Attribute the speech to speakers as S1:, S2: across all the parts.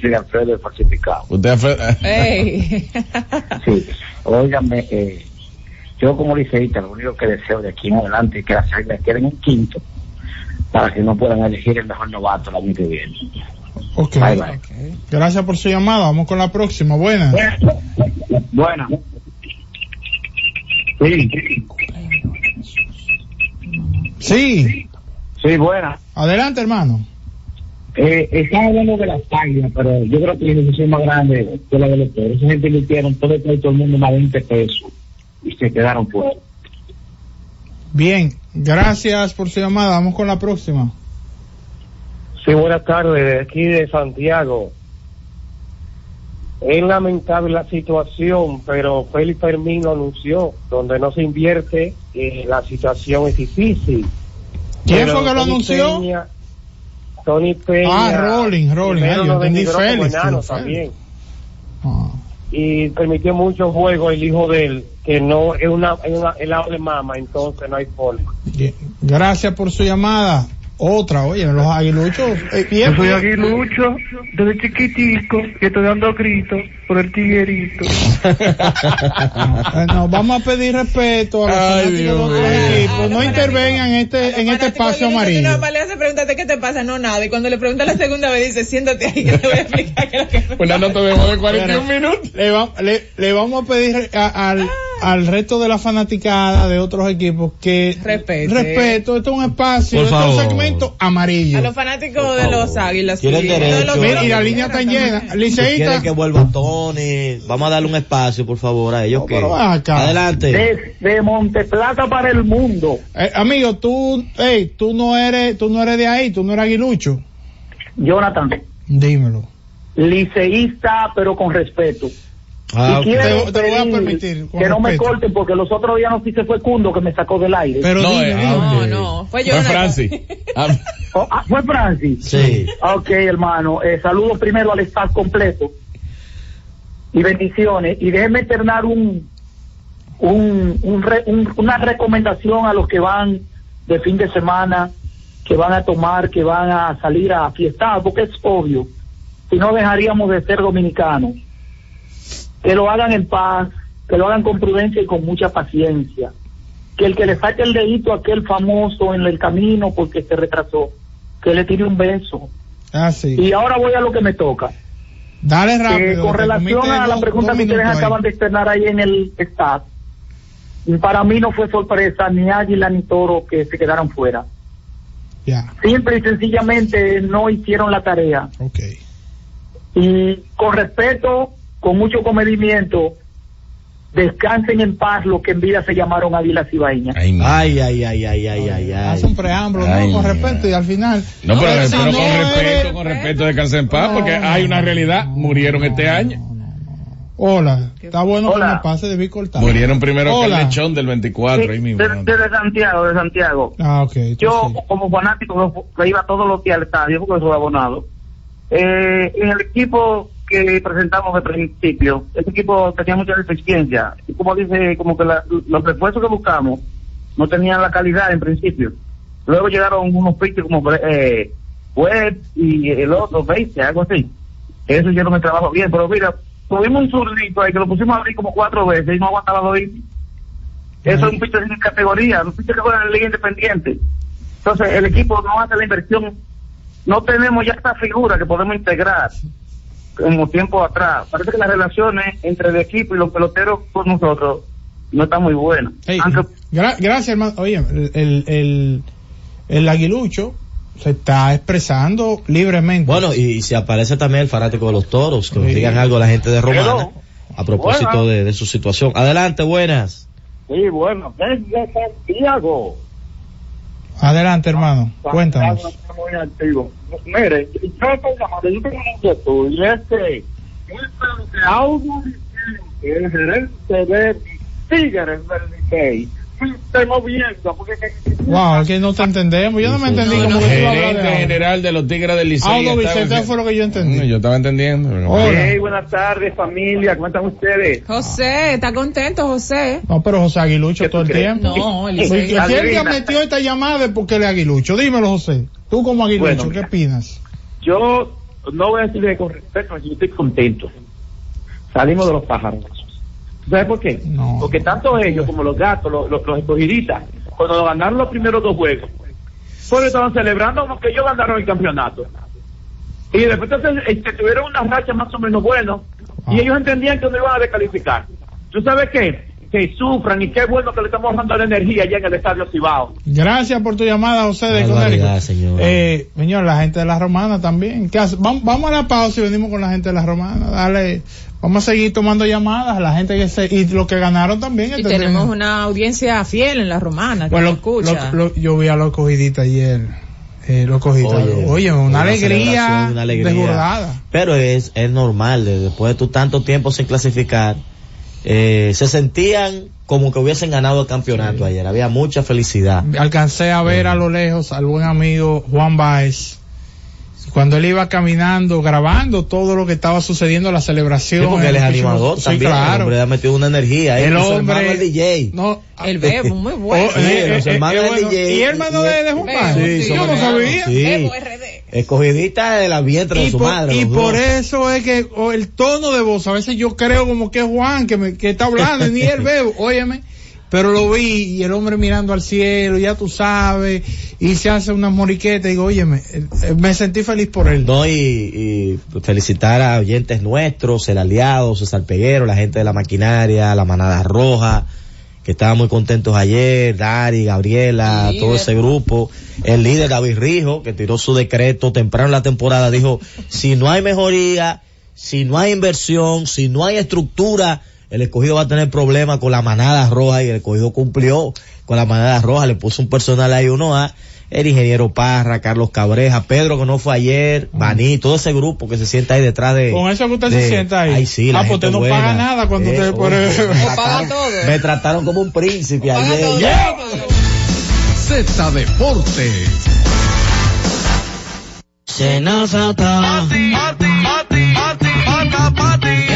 S1: soy Alfredo el falsificado.
S2: Usted fue...
S3: Ey.
S1: Sí, óigame, eh, yo como liceísta lo único que deseo de aquí en adelante es que las águilas queden en quinto para que no puedan elegir el mejor novato el año que viene.
S4: Ok.
S1: Bye, bye.
S4: Gracias por su llamada. Vamos con la próxima. Buenas.
S1: Buena. Sí,
S4: Sí.
S1: sí, buena.
S4: Adelante, hermano.
S1: Eh, están hablando de las águilas, pero yo creo que la institución más grande fue la de los toros. Esa gente invirtieron todo el, todo el mundo más de 20 pesos y se quedaron fuera.
S4: Bien. Gracias por su llamada. Vamos con la próxima.
S5: Sí, buenas tardes, aquí de Santiago. Es lamentable la situación, pero Félix Fermín lo anunció, donde no se invierte, eh, la situación es difícil.
S4: ¿Quién
S5: Pero
S4: fue que lo anunció?
S5: Peña- Tony Peña.
S4: Ah, Rolling, Rolling. Ah, yo entendí Félix,
S5: enano también.
S4: Ah.
S5: Y permitió mucho juego el hijo de él, que no es una, es una helado de mama, entonces no hay forma.
S4: Bien. Gracias por su llamada. Otra, oye, los aguiluchos. eh, bien,
S6: Yo soy aguilucho, desde chiquitico, que estoy dando gritos por el tiguerito.
S4: No, vamos a pedir respeto a los
S2: Ay,
S4: fanáticos de otros
S2: mío.
S4: equipos. No intervengan en este, en este espacio amarillo.
S3: no le hace preguntarte qué te pasa, no nada. Y cuando le pregunta la segunda vez dice, siéntate ahí que te voy a explicar qué es lo que
S2: Una
S3: pasa".
S2: nota de voz de 41 minutos.
S4: Le, va- le- le vamos a pedir a- al, al resto de la fanaticada de otros equipos que
S3: Respete.
S4: respeto, esto es un espacio, esto es un segmento amarillo.
S3: A los fanáticos de los águilas.
S7: Derecho.
S3: Los-
S4: Mira, y la línea está llena.
S7: Si
S4: Liceísta,
S7: quieren que vamos a darle un espacio, por favor, a ellos.
S4: No,
S7: que
S4: acá.
S7: Adelante.
S1: De, de Monteplata para el mundo.
S4: eh, amigo, tú, hey, tú no eres, tú no eres de ahí, tú no eres aguilucho.
S1: Jonathan,
S4: Dímelo.
S1: liceísta, pero con respeto.
S7: Ah,
S1: y quiero
S4: Te- te lo voy a permitir,
S1: que no me corten porque los otros días no sí se fue Cundo que me sacó del aire.
S4: Pero
S2: No,
S4: dime,
S2: eh,
S4: dime.
S2: ah,
S3: No, no. Fue
S2: Fue
S3: Jonathan.
S2: Francis. Ah,
S1: Oh, ah, fue Francis.
S7: Sí.
S1: Ok, hermano. Eh, saludos primero al staff completo. Y bendiciones. Y déjeme ternar un, un, un re- un- una recomendación a los que van de fin de semana, que van a tomar, que van a salir a fiestar, porque es obvio. Si no dejaríamos de ser dominicanos. Que lo hagan en paz, que lo hagan con prudencia y con mucha paciencia. Que el que le saque el dedito a aquel famoso en el camino porque se retrasó, que le tire un beso.
S4: Ah, sí.
S1: Y ahora voy a lo que me toca.
S4: Dale
S1: Eh,
S4: rápido.
S1: con relación a la pregunta que ustedes
S4: ahí.
S1: acaban de externar ahí en el staff, para mí no fue sorpresa ni Águila ni Toro que se quedaran fuera.
S4: Ya,
S1: Simple y sencillamente no hicieron la tarea.
S4: ok.
S1: Y con respeto, con mucho comedimiento, descansen en paz los que en vida se llamaron Águilas Ibaeñas.
S2: ay,
S7: Ay, ay, ay, ay, ay, ay,
S4: Hace un preámbulo,
S2: Ay,
S4: ¿no? Con respeto y al final.
S2: No, pero,
S4: Pero si
S2: pero
S4: no
S2: con respeto, con respeto, descansen en paz, porque
S4: No,
S2: hay una
S4: no,
S2: realidad. Murieron este año.
S4: Hola, está bueno
S1: Hola.
S4: que me pase, debí cortar.
S2: Murieron primero que el
S4: Hola.
S2: lechón del 24, ahí mismo.
S1: de, desde Santiago, de Santiago.
S4: Ah, ok.
S1: Yo,
S4: sí.
S1: como fanático que iba todos los días al estadio, porque soy abonado, eh, en el equipo que presentamos de principio, este equipo tenía mucha deficiencia. Y como dice, como que la- los refuerzos que buscamos no tenían la calidad en principio. Luego llegaron unos pitchers como eh, Webb y el otro, 20, algo así. Eso hicieron el trabajo bien, pero mira, tuvimos un zurdito ahí que lo pusimos a abrir como cuatro veces y no aguantaba dos. Eso es un pitcher sin categoría, un pitcher que juega en liga independiente. Entonces, el equipo no hace la inversión. No tenemos ya esta figura que podemos integrar como tiempo atrás. Parece que las relaciones entre el equipo y los peloteros con nosotros no están muy buenas.
S4: Ey,
S1: Aunque,
S4: gra- gracias, hermano. Oye, el, el, el, el aguilucho se está expresando libremente.
S7: Bueno, y si aparece también el fanático de los toros, que nos
S4: Sí.
S7: digan algo a la gente de Romana a propósito de, de su situación. Adelante, buenas.
S1: sí, bueno, desde Santiago.
S4: Adelante, hermano. Cuéntanos.
S1: Muy activo. Mire, yo estoy llamando, yo tengo una inquietud, y es que yo espero que Audio Vicente, el gerente de Tigres del Licey, se esté moviendo, porque que-
S4: Wow, es que no te entendemos. Yo no me entendí
S3: No,
S4: como
S3: no.
S4: que
S2: Gerente
S4: de
S2: general de los Tigres del Licey.
S4: Audo
S2: estaba
S4: Vicente
S2: en-
S4: fue lo que yo entendí.
S2: Mm, Yo estaba entendiendo.
S4: Hola.
S1: Hey, buenas tardes familia, ¿cómo están ustedes?
S3: José, ¿está contento, José?
S4: No, pero José Aguilucho
S1: ¿Qué
S4: todo el
S1: crees?
S4: tiempo.
S3: No, el
S4: alguien
S1: Adivina.
S4: metió esta llamada es porque él es aguilucho. Dímelo, José. Tú como aguilucho,
S1: Bueno,
S4: ¿qué opinas?
S1: Yo
S8: no voy a decir que con respeto, yo estoy contento. Salimos de los pájaros. ¿Sabes por qué?
S4: No.
S8: Porque tanto ellos como los gatos, los, los, los escogidistas, cuando ganaron los primeros dos juegos, pues estaban celebrando como que ellos ganaron el campeonato. Y de repente se tuvieron una racha más o menos bueno y ellos entendían que no iban a descalificar. ¿Tú sabes qué? Que sufran y qué bueno que le estamos dando la energía allá en el Estadio Cibao.
S4: Gracias por tu llamada, José de Conérico.
S7: señor.
S4: Eh, señor, la gente de la Romana también. ¿Qué hace? Vamos, vamos a la pausa y venimos con la gente de la Romana. Dale, vamos a seguir tomando llamadas. La gente que se, y los que ganaron también.
S3: Y
S4: este
S3: tenemos una audiencia fiel en la romana que
S4: Bueno,
S3: lo escucha.
S4: lo- lo- yo vi a los cogiditas ayer. Eh, los cogiditas. Oye,
S7: Oye,
S4: una, alegría,
S7: una alegría.
S4: desbordada.
S7: Pero es, es normal, de- después de tu tanto tiempo sin clasificar, eh, se sentían como que hubiesen ganado el campeonato ayer. Había mucha felicidad.
S4: Alcancé a ver a lo lejos al buen amigo Juan Baez. Cuando él iba caminando, grabando todo lo que estaba sucediendo en la celebración.
S7: Sí, porque él es
S4: el
S7: animador también.
S4: Sí,
S7: El
S4: claro.
S7: hombre ha metido una energía. ahí,
S4: El
S7: y su
S4: hombre-
S7: hermano el DJ.
S4: No,
S3: El bebo, muy
S4: Oh,
S3: bueno.
S7: Sí,
S4: eh,
S7: los
S4: eh,
S7: hermanos
S4: eh,
S7: del
S4: bueno,
S7: DJ.
S4: ¿Y hermano de, de Juan Baez?
S3: sí,
S4: yo no sabía.
S7: Sí.
S3: Bebo RD.
S7: Escogidita de la vientre de su
S4: por,
S7: madre.
S4: y por
S7: dos.
S4: eso es que o el tono de voz, a veces yo creo como que es Juan que, me, que está hablando, ni él bebo, óyeme. Pero lo vi y el hombre mirando al cielo, ya tú sabes, y se hace unas moriquetas y digo, óyeme, eh, eh, me sentí feliz por él.
S7: No, y, y felicitar a oyentes nuestros, el aliado, César Peguero, la gente de la maquinaria, la manada roja, que estaban muy contentos ayer, Dari, Gabriela, todo ese grupo, el líder David Rijo, que tiró su decreto temprano en la temporada, dijo, si no hay mejoría, si no hay inversión, si no hay estructura, el escogido va a tener problemas con la manada roja y el escogido cumplió con la manada roja, le puso un personal ahí uno a el ingeniero Parra, Carlos Cabreja, Pedro que no fue ayer, Baní, todo ese grupo que se sienta ahí detrás de...
S4: Con eso que usted
S7: de-
S4: se sienta ahí.
S7: Ay, sí, la
S4: ah, pues
S7: gente
S4: usted no
S7: buena.
S4: paga nada cuando
S7: Eh,
S4: usted por eso.
S7: me
S3: paga
S7: trataron-
S3: todo.
S7: Me trataron como un príncipe
S3: Paga
S7: ayer.
S3: todo,
S7: Yeah.
S9: Z Deportes.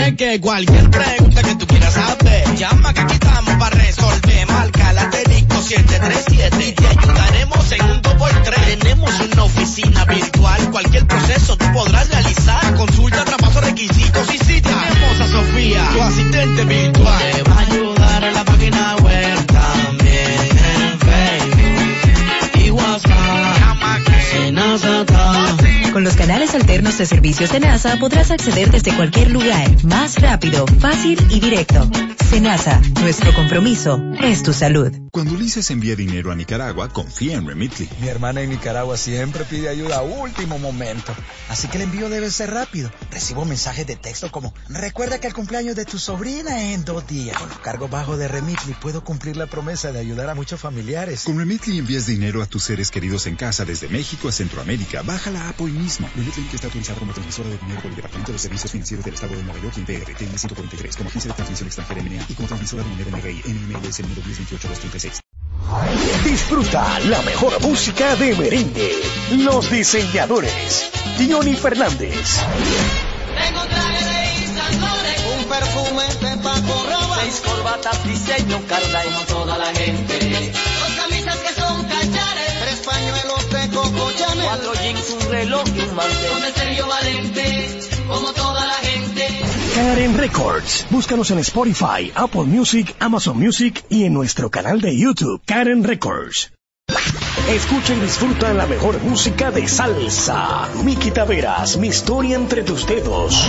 S10: Es que cualquier pregunta que tú quieras saber, llama que aquí estamos para resolver. Asterisco 737 y te ayudaremos en un 2x3. Tenemos una oficina virtual, cualquier proceso tú podrás realizar. Consulta, traspaso, requisitos y si tenemos a Sofía, tu asistente virtual.
S11: Canales alternos de servicios de NASA podrás acceder desde cualquier lugar, más rápido, fácil y directo. Senasa, nuestro compromiso es tu salud.
S12: Cuando Ulises envía dinero a Nicaragua, confía en Remitly.
S13: Mi hermana en Nicaragua siempre pide ayuda a último momento. Así que el envío debe ser rápido. Recibo mensajes de texto como, recuerda que el cumpleaños de tu sobrina es en dos días. Con los cargos bajos de Remitly puedo cumplir la promesa de ayudar a muchos familiares.
S12: Con Remitly envías dinero a tus seres queridos en casa desde México a Centroamérica. Baja la app hoy mismo. Remitly que está autorizado como transmisora de dinero por el Departamento de Servicios Financieros del Estado de Nueva York y PR, TN 143, como agencia de transmisión extranjera MNA y como transmisora de dinero NRI, NMLS número 1028-236.
S14: Disfruta la mejor música de merengue. Los diseñadores. Diony Fernández.
S10: Tengo un traje de un perfume de Paco Rabanne, seis corbatas diseño Carla como toda la gente, Coco Chanel, cuatro jeans, un reloj y un mantel, un Sergio Valente, como toda la gente.
S14: Karen Records. Búscanos en Spotify, Apple Music, Amazon Music y en nuestro canal de YouTube, Karen Records. Escucha y disfruta la mejor música de salsa. Miki Taveras, mi historia entre tus dedos.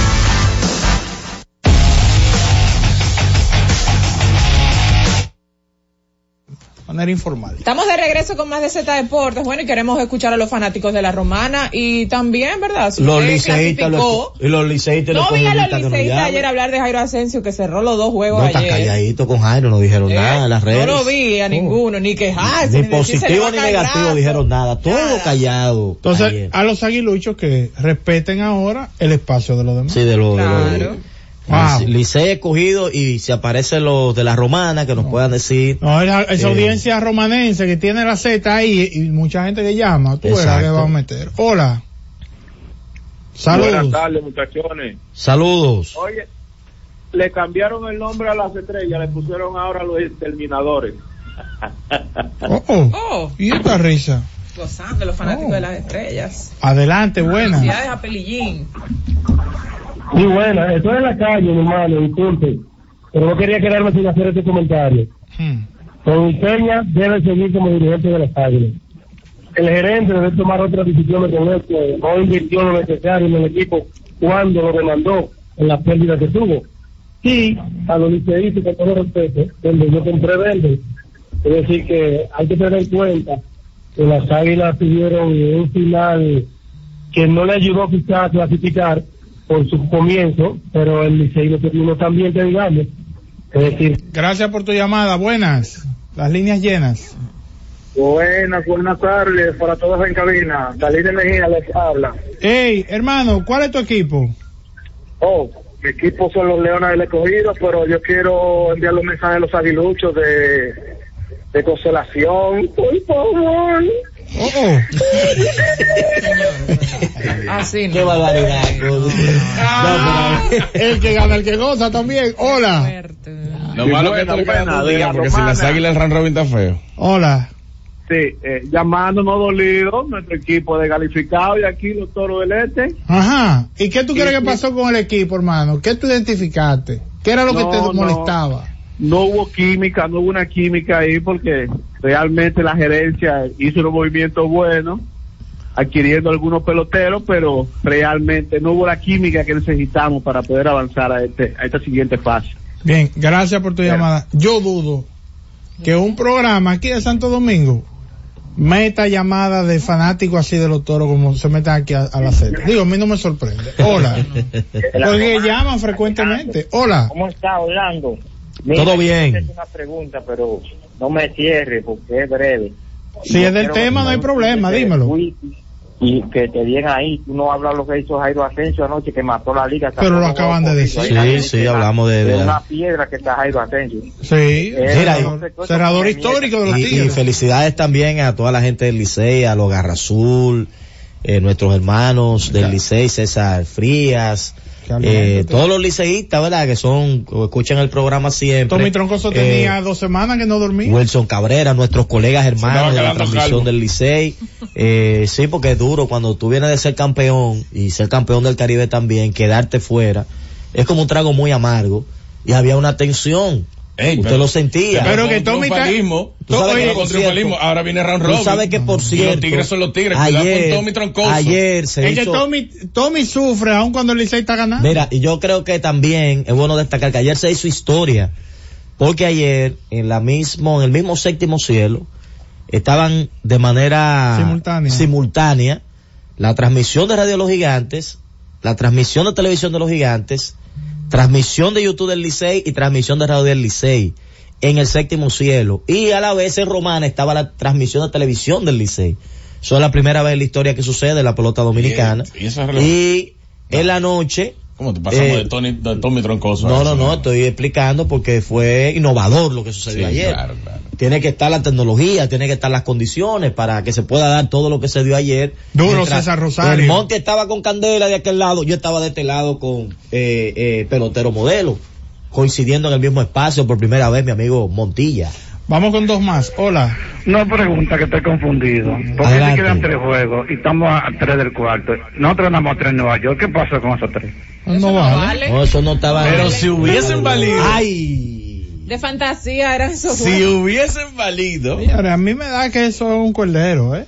S4: Manera informal.
S3: Estamos de regreso con más de Z Deportes. Bueno, y queremos escuchar a los fanáticos de la Romana y también, ¿verdad? Si
S7: Los liceístas,
S3: clasificó-
S7: los- y los liceístas
S3: No
S7: los
S3: vi a los liceístas ayer hablar de Jairo Asensio que cerró los dos juegos
S7: No,
S3: ayer.
S7: calladito con Jairo, no dijeron
S3: ¿Eh?
S7: nada en las redes.
S3: No lo vi a ninguno, ni quejarse,
S7: Ni positivo ni negativo dijeron nada, todo callado.
S4: Entonces,
S7: ayer.
S4: a los aguiluchos que respeten ahora el espacio de los demás.
S7: Sí, de lo, de lo-
S3: Claro.
S4: Wow.
S7: Licey escogido y si aparecen los de la romana que nos puedan decir.
S4: No, esa, esa
S7: Eh,
S4: audiencia romanense que tiene la Z ahí y mucha gente que llama, tú verás que va a meter. Hola. Saludos.
S8: Buenas tardes, muchachones.
S7: Saludos.
S8: Oye, le cambiaron el nombre a las estrellas, le pusieron ahora los exterminadores.
S4: Oh, oh.
S3: Oh,
S4: ¿Y esta risa?
S3: gozando los fanáticos
S4: Oh.
S3: de las estrellas.
S4: Adelante, buena.
S3: Felicidades a Pelillín.
S5: Muy buena, estoy en la calle, mi hermano, disculpe, pero no quería quedarme sin hacer este comentario.
S4: Hmm.
S5: Don Peña debe seguir como dirigente de las águilas. El gerente debe tomar otras decisiones con esto, no invirtió lo necesario en el equipo cuando lo demandó en la pérdida que tuvo. Y a los liceístas, con todo respeto, donde yo compré verde, es decir, que hay que tener en cuenta que las águilas tuvieron un final que no le ayudó quizás a clasificar por su comienzo, pero el Licey no terminó tan bien que digamos. Es decir,
S4: Gracias por tu llamada. Buenas. Las líneas llenas.
S1: Buenas, buenas tardes para todos en cabina. Dalí de Mejía les habla.
S4: Hey, hermano, ¿cuál es tu equipo?
S1: Oh, mi equipo son los Leones del Escogido, pero yo quiero enviar un mensaje a los aguiluchos de, de consolación. Por favor.
S4: Oh, oh.
S3: Así no.
S7: Qué barbaridad.
S4: Ah, el que gana, el que goza también. Hola.
S2: Lo malo que
S8: buena, buena, la
S2: porque si las águilas el robin está feo.
S4: Hola.
S8: Sí, eh, llamándonos dolido, nuestro equipo de calificado y aquí los toros del este.
S4: Ajá. ¿Y qué tú crees que pasó con el equipo, hermano? ¿Qué tú identificaste? ¿Qué era lo que
S8: No,
S4: te
S8: no.
S4: molestaba?
S8: No hubo química, no hubo una química ahí porque realmente la gerencia hizo unos movimientos buenos, adquiriendo algunos peloteros, pero realmente no hubo la química que necesitamos para poder avanzar a, este, a esta siguiente fase.
S4: Bien, gracias por tu llamada. Yo dudo que un programa aquí de Santo Domingo meta llamadas de fanáticos así de los toros como se metan aquí a, a la serie. Digo, a mí no me sorprende. Hola. Porque llaman frecuentemente. Hola.
S5: ¿Cómo está Orlando?
S7: Todo bien.
S5: Es una pregunta, pero no me cierre porque es breve.
S4: Si es del tema, no hay problema, dímelo.
S5: Y que te digan ahí, tú no hablas lo que hizo Jairo Asensio anoche, que mató la liga.
S4: Pero lo acaban de decir.
S7: Sí, sí, hablamos de, de-
S5: una piedra que está Jairo Asensio.
S4: Sí.
S5: Eh,
S7: Mira,
S5: no
S4: Cerrador histórico de los
S7: y, y felicidades también a toda la gente del Licey, a los Garra Azul, eh, nuestros hermanos del Licey, César Frías, eh, todos los liceístas, ¿verdad? Que son, escuchan el programa siempre.
S4: Tommy Troncoso
S7: Eh,
S4: tenía dos semanas que no dormía.
S7: Wilson Cabrera, nuestros colegas hermanos de la transmisión
S2: calvo.
S7: del Licey. Eh, sí, porque es duro cuando tú vienes de ser campeón y ser campeón del Caribe también, quedarte fuera, es como un trago muy amargo y había una tensión.
S2: Ey,
S7: Usted
S2: pero-
S7: lo sentía.
S4: Pero que Tommy está-
S2: triunfalismo,
S7: Tú que,
S2: ahora viene round
S7: Tú
S2: robin.
S7: sabes que por
S2: Y
S7: cierto.
S2: los tigres son los tigres, cuidado
S7: Ayer,
S2: con Tommy Troncoso.
S7: ayer se
S4: Es que
S7: hizo-
S4: Tommy, Tommy sufre aun cuando el Licey está ganando.
S7: Mira, y yo creo que también es bueno destacar que ayer se hizo historia, porque ayer en la mismo, en el mismo séptimo cielo, estaban de manera
S4: Simultánea.
S7: simultánea la transmisión de Radio Los Gigantes, la transmisión de televisión de los Gigantes, transmisión de YouTube del Licey y transmisión de Radio del Licey. en el séptimo cielo. Y a la vez en Romana estaba la transmisión de televisión del Licey. Eso es la primera vez en la historia que sucede en la pelota dominicana.
S2: Y.
S7: Y en la noche,
S2: ¿Cómo te pasamos
S7: Eh,
S2: de Tony, de Tommy Troncoso?
S7: no, no, no, estoy explicando porque fue innovador lo que sucedió
S2: Sí,
S7: ayer.
S2: claro, claro.
S7: Tiene que estar la tecnología, tiene que estar las condiciones para que se pueda dar todo lo que se dio ayer.
S4: Duro,
S7: Mientras
S4: César Rosario.
S7: El Monte estaba con Candela de aquel lado, yo estaba de este lado con eh, eh, pelotero modelo, coincidiendo en el mismo espacio por primera vez mi amigo Montilla.
S4: Vamos con dos más. Hola.
S15: No pregunta que estoy confundido. ¿Por qué
S7: Adelante.
S15: se quedan tres juegos y estamos a tres del cuarto? Nosotros andamos a tres en Nueva York. ¿Qué pasa con esos tres?
S4: No vale.
S7: No, eso no estaba.
S2: Pero si hubiesen valido.
S7: Ay.
S3: De fantasía eran esos
S2: Si
S3: juegos.
S2: hubiesen valido.
S4: Señores, a mí me da que eso es un cordero, ¿eh?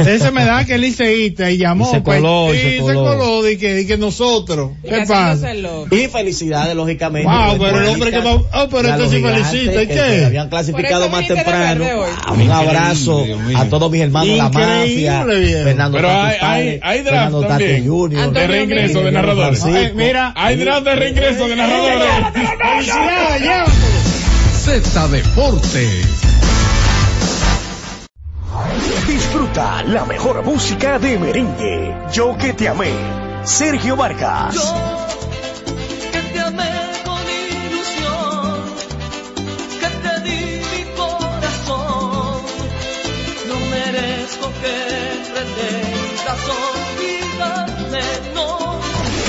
S4: Ese me da que él liceísta y llamó.
S7: Y se
S4: pues,
S7: coló, y
S4: y
S7: se
S4: se
S7: coló.
S4: coló de que, de que nosotros.
S3: Y
S4: ¿Qué pasa?
S3: el.
S7: Y felicidades, lógicamente.
S4: Wow, pero el hombre que va- ah, pero
S7: y
S4: este
S7: los
S4: sí felicita, ¿y
S7: que-
S4: qué?
S7: habían clasificado más temprano. Wow, un abrazo a todos mis hermanos de la
S4: Increíble,
S7: mafia. Fernando
S2: Pero
S7: Tati
S2: hay- hay-
S7: Padre,
S2: hay draft
S7: Fernando Tati
S2: también.
S7: Jr.,
S2: De reingreso de narradores.
S4: Mira.
S2: Hay draft de reingreso de narradores.
S4: Felicidades.
S9: Deportes.
S14: Disfruta la mejor música de merengue. Yo que te amé. Sergio Vargas.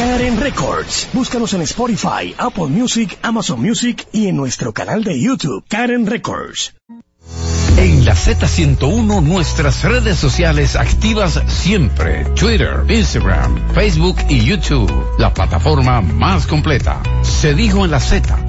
S14: Karen Records. Búscanos en Spotify, Apple Music, Amazon Music y en nuestro canal de YouTube, Karen Records.
S9: En la Z101 nuestras redes sociales activas siempre. Twitter, Instagram, Facebook y YouTube. La plataforma más completa. Se dijo en la Z.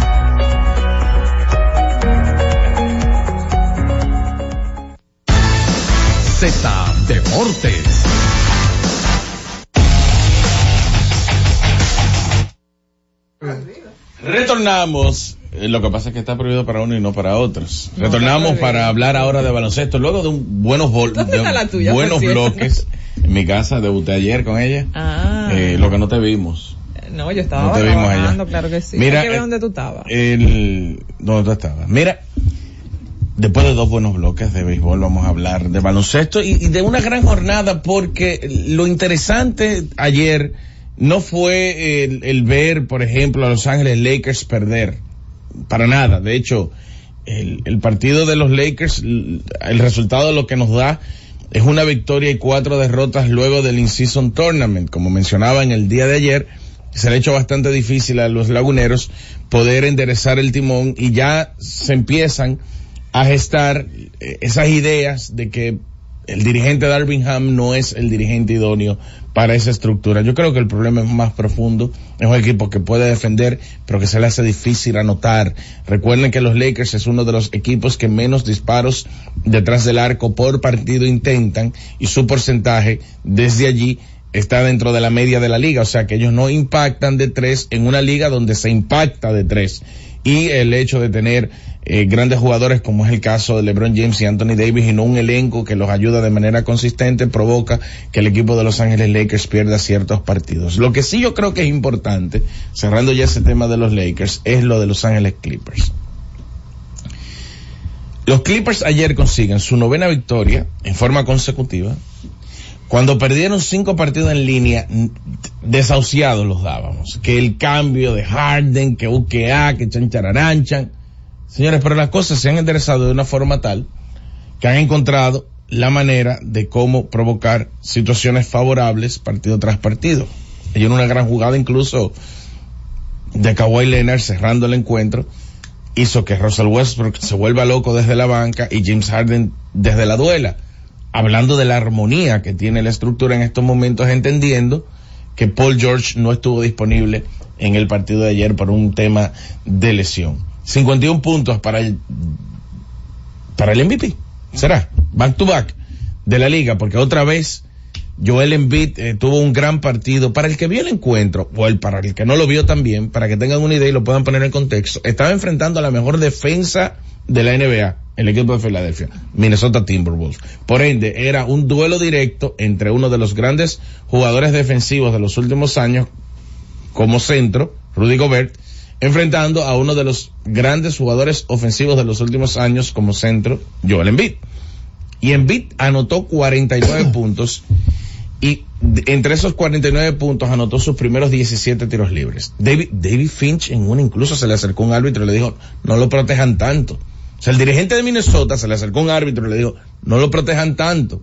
S9: Z Deportes.
S2: Retornamos. Eh, Lo que pasa es que está prohibido para uno y no para otros. Retornamos para hablar ahora de baloncesto. Luego de un buenos, bol-
S3: ¿Dónde
S2: de
S3: tuya,
S2: buenos bloques. En mi casa debuté ayer con ella.
S3: Ah.
S2: Eh, lo que no te vimos.
S3: No, yo estaba
S2: No te vimos
S3: claro que sí.
S2: Mira,
S3: Hay que ver
S2: eh,
S3: dónde tú estabas.
S2: El, ¿Dónde tú estabas? Mira, después de dos buenos bloques de béisbol vamos a hablar de baloncesto y, de una gran jornada porque lo interesante ayer no fue el, ver, por ejemplo, a Los Ángeles Lakers perder. Para nada. De hecho, el, el partido de los Lakers, el resultado lo que nos da es una victoria y cuatro derrotas luego del In-Season Tournament. Como mencionaba en el día de ayer, se le ha hecho bastante difícil a los laguneros poder enderezar el timón y ya se empiezan a gestar eh, esas ideas de que el dirigente Darvingham no es el dirigente idóneo para esa estructura. Yo creo que el problema es más profundo. Es un equipo que puede defender, pero que se le hace difícil anotar. Recuerden que los Lakers es uno de los equipos que menos disparos detrás del arco por partido intentan y su porcentaje desde allí está dentro de la media de la liga. O sea que ellos no impactan de tres en una liga donde se impacta de tres. Y el hecho de tener eh, grandes jugadores como es el caso de LeBron James y Anthony Davis y no un elenco que los ayuda de manera consistente provoca que el equipo de Los Ángeles Lakers pierda ciertos partidos. Lo que sí yo creo que es importante, cerrando ya ese tema de los Lakers, es lo de Los Ángeles Clippers. Los Clippers ayer consiguen su novena victoria en forma consecutiva. Cuando perdieron cinco partidos en línea, desahuciados los dábamos. Que el cambio de Harden, que UKA, que chanchararanchan. Señores, pero las cosas se han enderezado de una forma tal que han encontrado la manera de cómo provocar situaciones favorables partido tras partido. Hay una gran jugada incluso de Kawhi Leonard cerrando el encuentro hizo que Russell Westbrook se vuelva loco desde la banca y James Harden desde la duela. Hablando de la armonía que tiene la estructura en estos momentos, entendiendo que Paul George no estuvo disponible en el partido de ayer por un tema de lesión. 51 puntos para el, para el MVP. Será back to back de la liga, porque otra vez Joel Embiid eh, tuvo un gran partido. Para el que vio el encuentro, o el para el que no lo vio también, para que tengan una idea y lo puedan poner en contexto, estaba enfrentando a la mejor defensa de la NBA, el equipo de Filadelfia, Minnesota Timberwolves. Por ende, era un duelo directo entre uno de los grandes jugadores defensivos de los últimos años, como centro, Rudy Gobert, enfrentando a uno de los grandes jugadores ofensivos de los últimos años como centro, Joel Embiid. Y Embiid anotó 49 puntos y entre esos 49 puntos anotó sus primeros 17 tiros libres. David, David Finch en una incluso se le acercó un árbitro y le dijo, no lo protejan tanto. O sea, el dirigente de Minnesota se le acercó un árbitro y le dijo, no lo protejan tanto.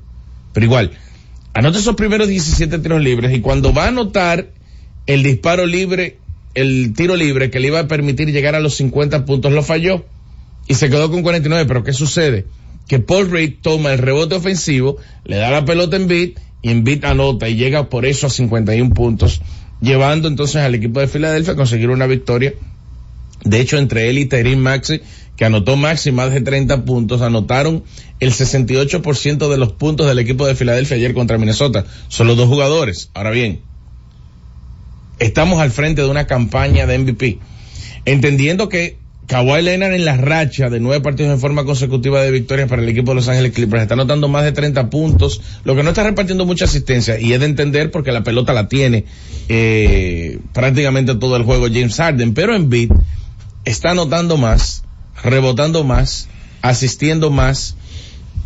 S2: Pero igual, anota esos primeros 17 tiros libres y cuando va a anotar el disparo libre, el tiro libre que le iba a permitir llegar a los 50 puntos, lo falló y se quedó con 49. Pero ¿qué sucede? Que Paul Reed toma el rebote ofensivo, le da la pelota en beat y en beat anota y llega por eso a 51 puntos, llevando entonces al equipo de Filadelfia a conseguir una victoria. De hecho, entre él y Tyrin Maxi, que anotó Maxi más de 30 puntos, anotaron el 68% de los puntos del equipo de Filadelfia ayer contra Minnesota. Solo dos jugadores. Ahora bien, estamos al frente de una campaña de MVP. Entendiendo que Kawhi Leonard en la racha de nueve partidos en forma consecutiva de victorias para el equipo de Los Ángeles Clippers está anotando más de 30 puntos, lo que no está repartiendo mucha asistencia y es de entender porque la pelota la tiene eh, prácticamente todo el juego James Harden, pero en beat está anotando más, rebotando más, asistiendo más,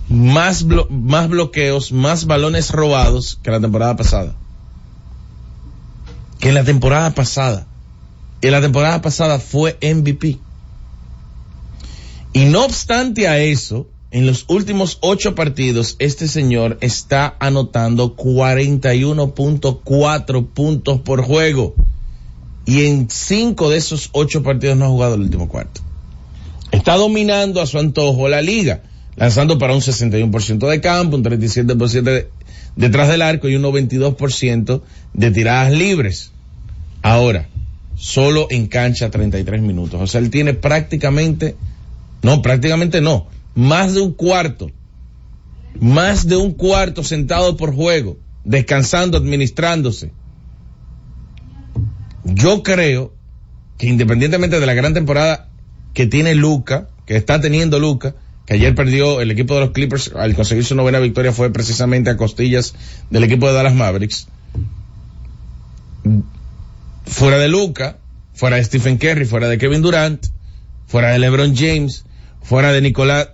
S2: más, más bloqueos, más balones robados que la temporada pasada. Que en la temporada pasada. En la temporada pasada fue MVP. Y no obstante a eso, en los últimos ocho partidos, este señor está anotando 41.4 puntos por juego. Y en cinco de esos ocho partidos no ha jugado el último cuarto. Está dominando a su antojo la liga, lanzando para un 61% de campo, un 37% de- detrás del arco y un 92% de tiradas libres. Ahora, solo en cancha 33 minutos. O sea, él tiene prácticamente, no, prácticamente no, más de un cuarto, más de un cuarto sentado por juego, descansando, administrándose. Yo creo que independientemente de la gran temporada que tiene Luca, que está teniendo Luca, que ayer perdió el equipo de los Clippers al conseguir su novena victoria fue precisamente a costillas del equipo de Dallas Mavericks. Fuera de Luca, fuera de Stephen Curry, fuera de Kevin Durant, fuera de LeBron James, fuera de Nicolás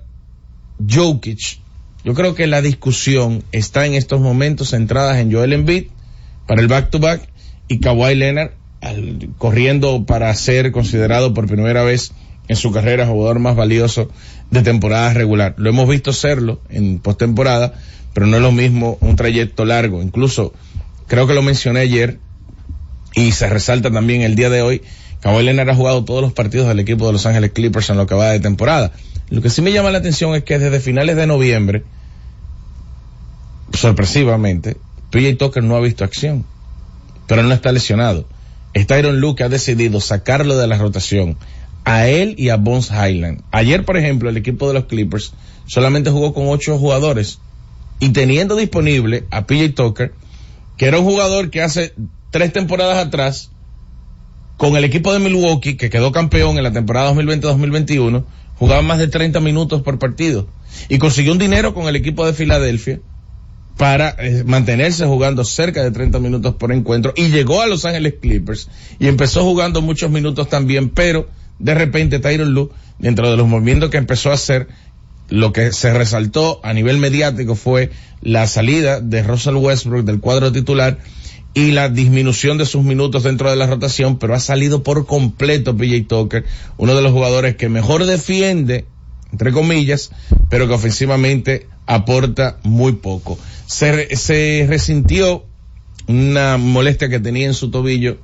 S2: Jokic, yo creo que la discusión está en estos momentos centradas en Joel Embiid para el back-to-back y Kawhi Leonard corriendo para ser considerado por primera vez en su carrera jugador más valioso de temporada regular. Lo hemos visto serlo en postemporada, pero no es lo mismo un trayecto largo. Incluso creo que lo mencioné ayer y se resalta también el día de hoy. Kawhi Leonard ha jugado todos los partidos del equipo de Los Ángeles Clippers en lo que va de temporada. Lo que sí me llama la atención es que desde finales de noviembre, sorpresivamente, PJ Tucker no ha visto acción, pero no está lesionado. Es Tyron Luke ha decidido sacarlo de la rotación a él y a Bones Highland. Ayer, por ejemplo, el equipo de los Clippers solamente jugó con ocho jugadores y teniendo disponible a PJ Tucker, que era un jugador que hace tres temporadas atrás, con el equipo de Milwaukee, que quedó campeón en la temporada 2020-2021, jugaba más de 30 minutos por partido y consiguió un dinero con el equipo de Filadelfia para eh, mantenerse jugando cerca de 30 minutos por encuentro y llegó a Los Ángeles Clippers y empezó jugando muchos minutos también, pero de repente Tyron Lue, dentro de los movimientos que empezó a hacer, lo que se resaltó a nivel mediático fue la salida de Russell Westbrook del cuadro titular y la disminución de sus minutos dentro de la rotación, pero ha salido por completo PJ Tucker, uno de los jugadores que mejor defiende entre comillas, pero que ofensivamente aporta muy poco. Se, se resintió una molestia que tenía en su tobillo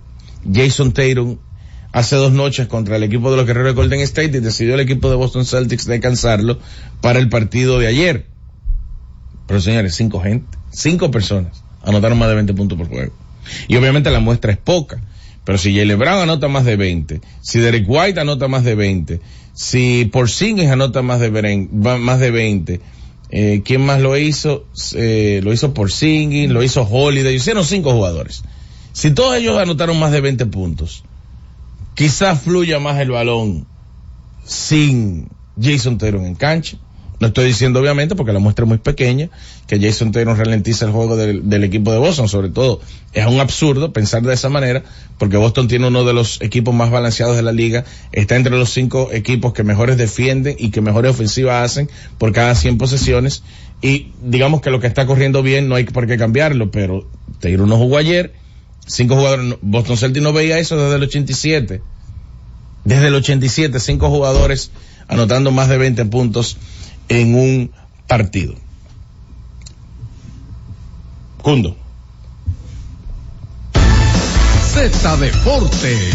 S2: Jason Tatum hace dos noches contra el equipo de los guerreros de Golden State y decidió el equipo de Boston Celtics descansarlo para el partido de ayer. Pero señores, cinco gente, cinco personas anotaron más de 20 puntos por juego. Y obviamente la muestra es poca. Pero si Jalen Brown anota más de 20, si Derek White anota más de 20, si Porzingis anota más de, más de 20, eh, ¿quién más lo hizo? Eh, lo hizo Porzingis, lo hizo Holiday, hicieron cinco jugadores. Si todos ellos anotaron más de 20 puntos, quizás fluya más el balón sin Jason Tatum en cancha. No estoy diciendo obviamente porque la muestra es muy pequeña que Jason Tatum ralentiza el juego del, equipo de Boston, sobre todo es un absurdo pensar de esa manera porque Boston tiene uno de los equipos más balanceados de la liga, está entre los cinco equipos que mejores defienden y que mejores ofensivas hacen por cada 100 posesiones y digamos que lo que está corriendo bien no hay por qué cambiarlo, pero Tatum no jugó ayer, cinco jugadores, Boston Celtics no veía eso desde el 87 desde el 87, cinco jugadores anotando más de 20 puntos en un partido. Cundo.
S9: Z Deportes.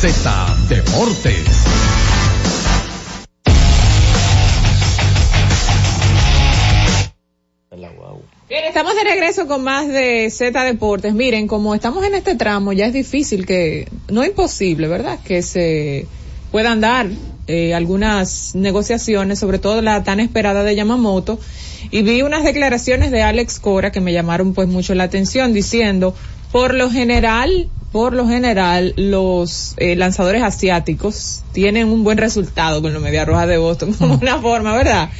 S9: Z Deportes.
S3: Bien, estamos de regreso con más de Z Deportes. Miren, como estamos en este tramo, ya es difícil que, no imposible, ¿verdad? Que se puedan dar eh, algunas negociaciones, sobre todo la tan esperada de Yamamoto. Y vi unas declaraciones de Alex Cora que me llamaron pues mucho la atención, diciendo, por lo general, por lo general, los eh, lanzadores asiáticos tienen un buen resultado con los Media Rojas de Boston, como una forma, ¿verdad?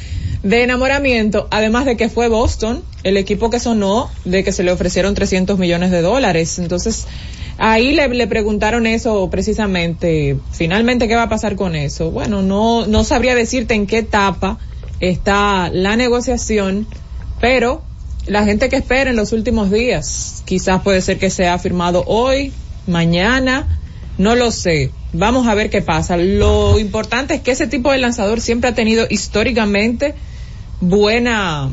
S3: de enamoramiento, además de que fue Boston, el equipo que sonó de que se le ofrecieron 300 millones de dólares. Entonces, ahí le, le preguntaron eso precisamente, finalmente, ¿qué va a pasar con eso? Bueno, no, no sabría decirte en qué etapa está la negociación, pero la gente que espera en los últimos días, quizás puede ser que sea firmado hoy, mañana, no lo sé. Vamos a ver qué pasa. Lo importante es que ese tipo de lanzador siempre ha tenido históricamente buena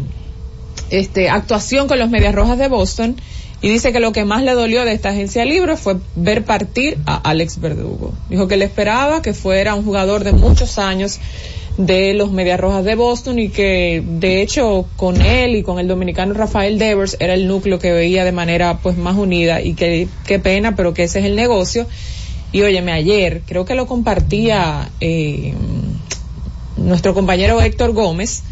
S3: este, actuación con los Medias Rojas de Boston y dice que lo que más le dolió de esta agencia libre fue ver partir a Alex Verdugo. Dijo que le esperaba que fuera un jugador de muchos años de los Medias Rojas de Boston y que de hecho con él y con el dominicano Rafael Devers era el núcleo que veía de manera pues más unida. Y que qué pena pero que ese es el negocio. Y óyeme ayer creo que lo compartía eh, nuestro compañero Héctor Gómez.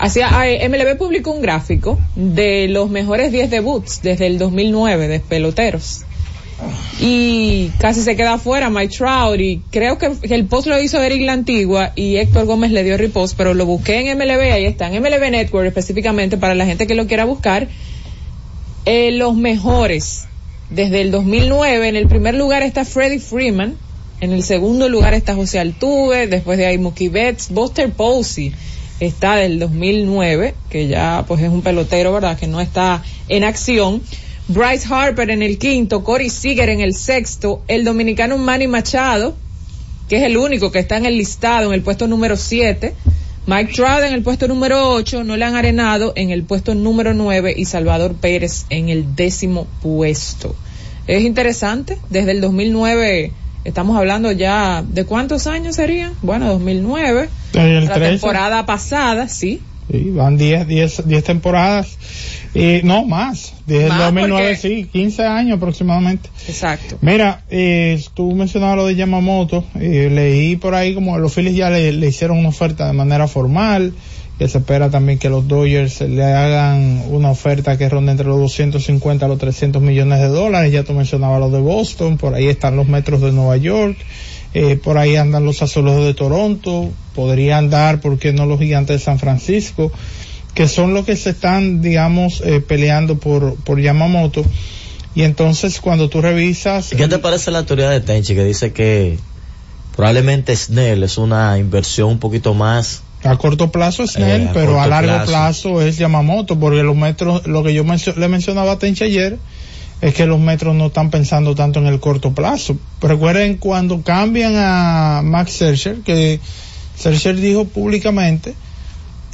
S3: Hacia, MLB publicó un gráfico de los mejores 10 debuts desde el 2009 de peloteros. Y casi se queda afuera Mike Trout y creo que el post lo hizo Eric La Antigua y Héctor Gómez le dio repost, pero lo busqué en MLB, ahí está, en MLB Network específicamente para la gente que lo quiera buscar. Eh, los mejores desde el 2009, en el primer lugar está Freddie Freeman, en el segundo lugar está José Altuve, después de ahí Mookie Betts, Buster Posey está del 2009, que ya pues es un pelotero, ¿verdad? Que no está en acción. Bryce Harper en el quinto, Corey Seager en el sexto, el dominicano Manny Machado, que es el único que está en el listado en el puesto número siete, Mike Trout en el puesto número ocho, Nolan Arenado en el puesto número nueve y Salvador Pérez en el décimo puesto. Es interesante, desde el 2009 estamos hablando ya de cuántos años serían, bueno, 2009,
S4: El
S3: la
S4: 13.
S3: temporada pasada, sí,
S4: Sí, van 10, 10, 10 temporadas. Y no, más. Desde el
S3: Más
S4: 2009,
S3: porque-
S4: sí, 15 años aproximadamente.
S3: exacto.
S4: Mira, eh, tú mencionabas lo de Yamamoto. eh, leí por ahí como los Phillies ya le, le hicieron una oferta de manera formal. Que se espera también que los Dodgers le hagan una oferta que ronde entre los 250 a los 300 millones de dólares. Ya tú mencionabas lo de Boston. Por ahí están los Metros de Nueva York. eh, por ahí andan los Azulejos de Toronto. Podrían andar, ¿por qué no los Gigantes de San Francisco? Que son los que se están, digamos, eh, peleando por, por Yamamoto. Y entonces cuando tú revisas...
S7: ¿Y ¿Qué te parece la teoría de Tenchi que dice que probablemente Snell es una inversión un poquito más
S4: A corto plazo es Snell,
S7: Eh,
S4: pero a largo
S7: plazo.
S4: plazo. es Yamamoto, porque los metros, lo que yo mencio- le mencionaba a Tenchi ayer, es que los metros no están pensando tanto en el corto plazo. Recuerden cuando cambian a Max Scherzer, que Scherzer dijo públicamente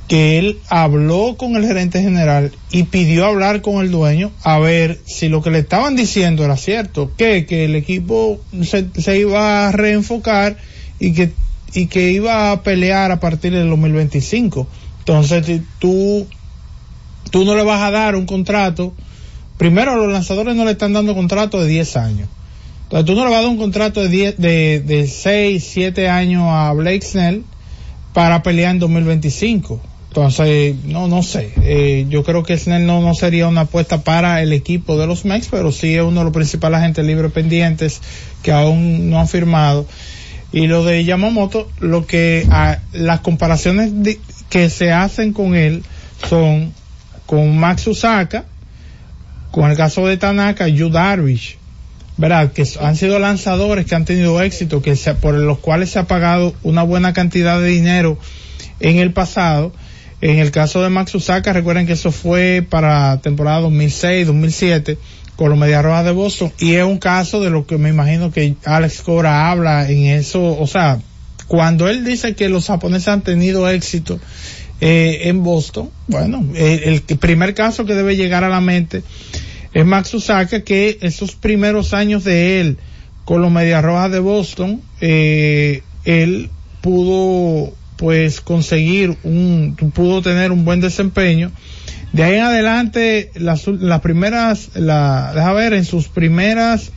S4: que él habló con el gerente general y pidió hablar con el dueño a ver si lo que le estaban diciendo era cierto, que, que el equipo se, se iba a reenfocar y que, y que iba a pelear a partir del 2025. Entonces, tú, tú no le vas a dar un contrato, primero los lanzadores no le están dando contrato de 10 años. Entonces, tú no le vas a dar un contrato de 10, de, de 6, 7 años a Blake Snell para pelear en 2025. Entonces, no, no sé. Eh, yo creo que Snell no, no sería una apuesta para el equipo de los Mex, pero sí es uno de los principales agentes libres pendientes que aún no han firmado. Y lo de Yamamoto, lo que las comparaciones que se hacen con él son con Max Usaka, con el caso de Tanaka, Yu Darvish, ¿verdad? Que han sido lanzadores que han tenido éxito, que se- por los cuales se ha pagado una buena cantidad de dinero en el pasado. En el caso de Max Usaka, recuerden que eso fue para temporada 2006, 2007 con los Medias Rojas de Boston y es un caso de lo que me imagino que Alex Cora habla en eso, o sea, cuando él dice que los japoneses han tenido éxito eh, en Boston, bueno, el primer caso que debe llegar a la mente es Max Usaka que esos primeros años de él con los Medias Rojas de Boston, eh, él pudo pues conseguir un, pudo tener un buen desempeño. De ahí en adelante, las, las primeras, la, deja ver, en sus primeras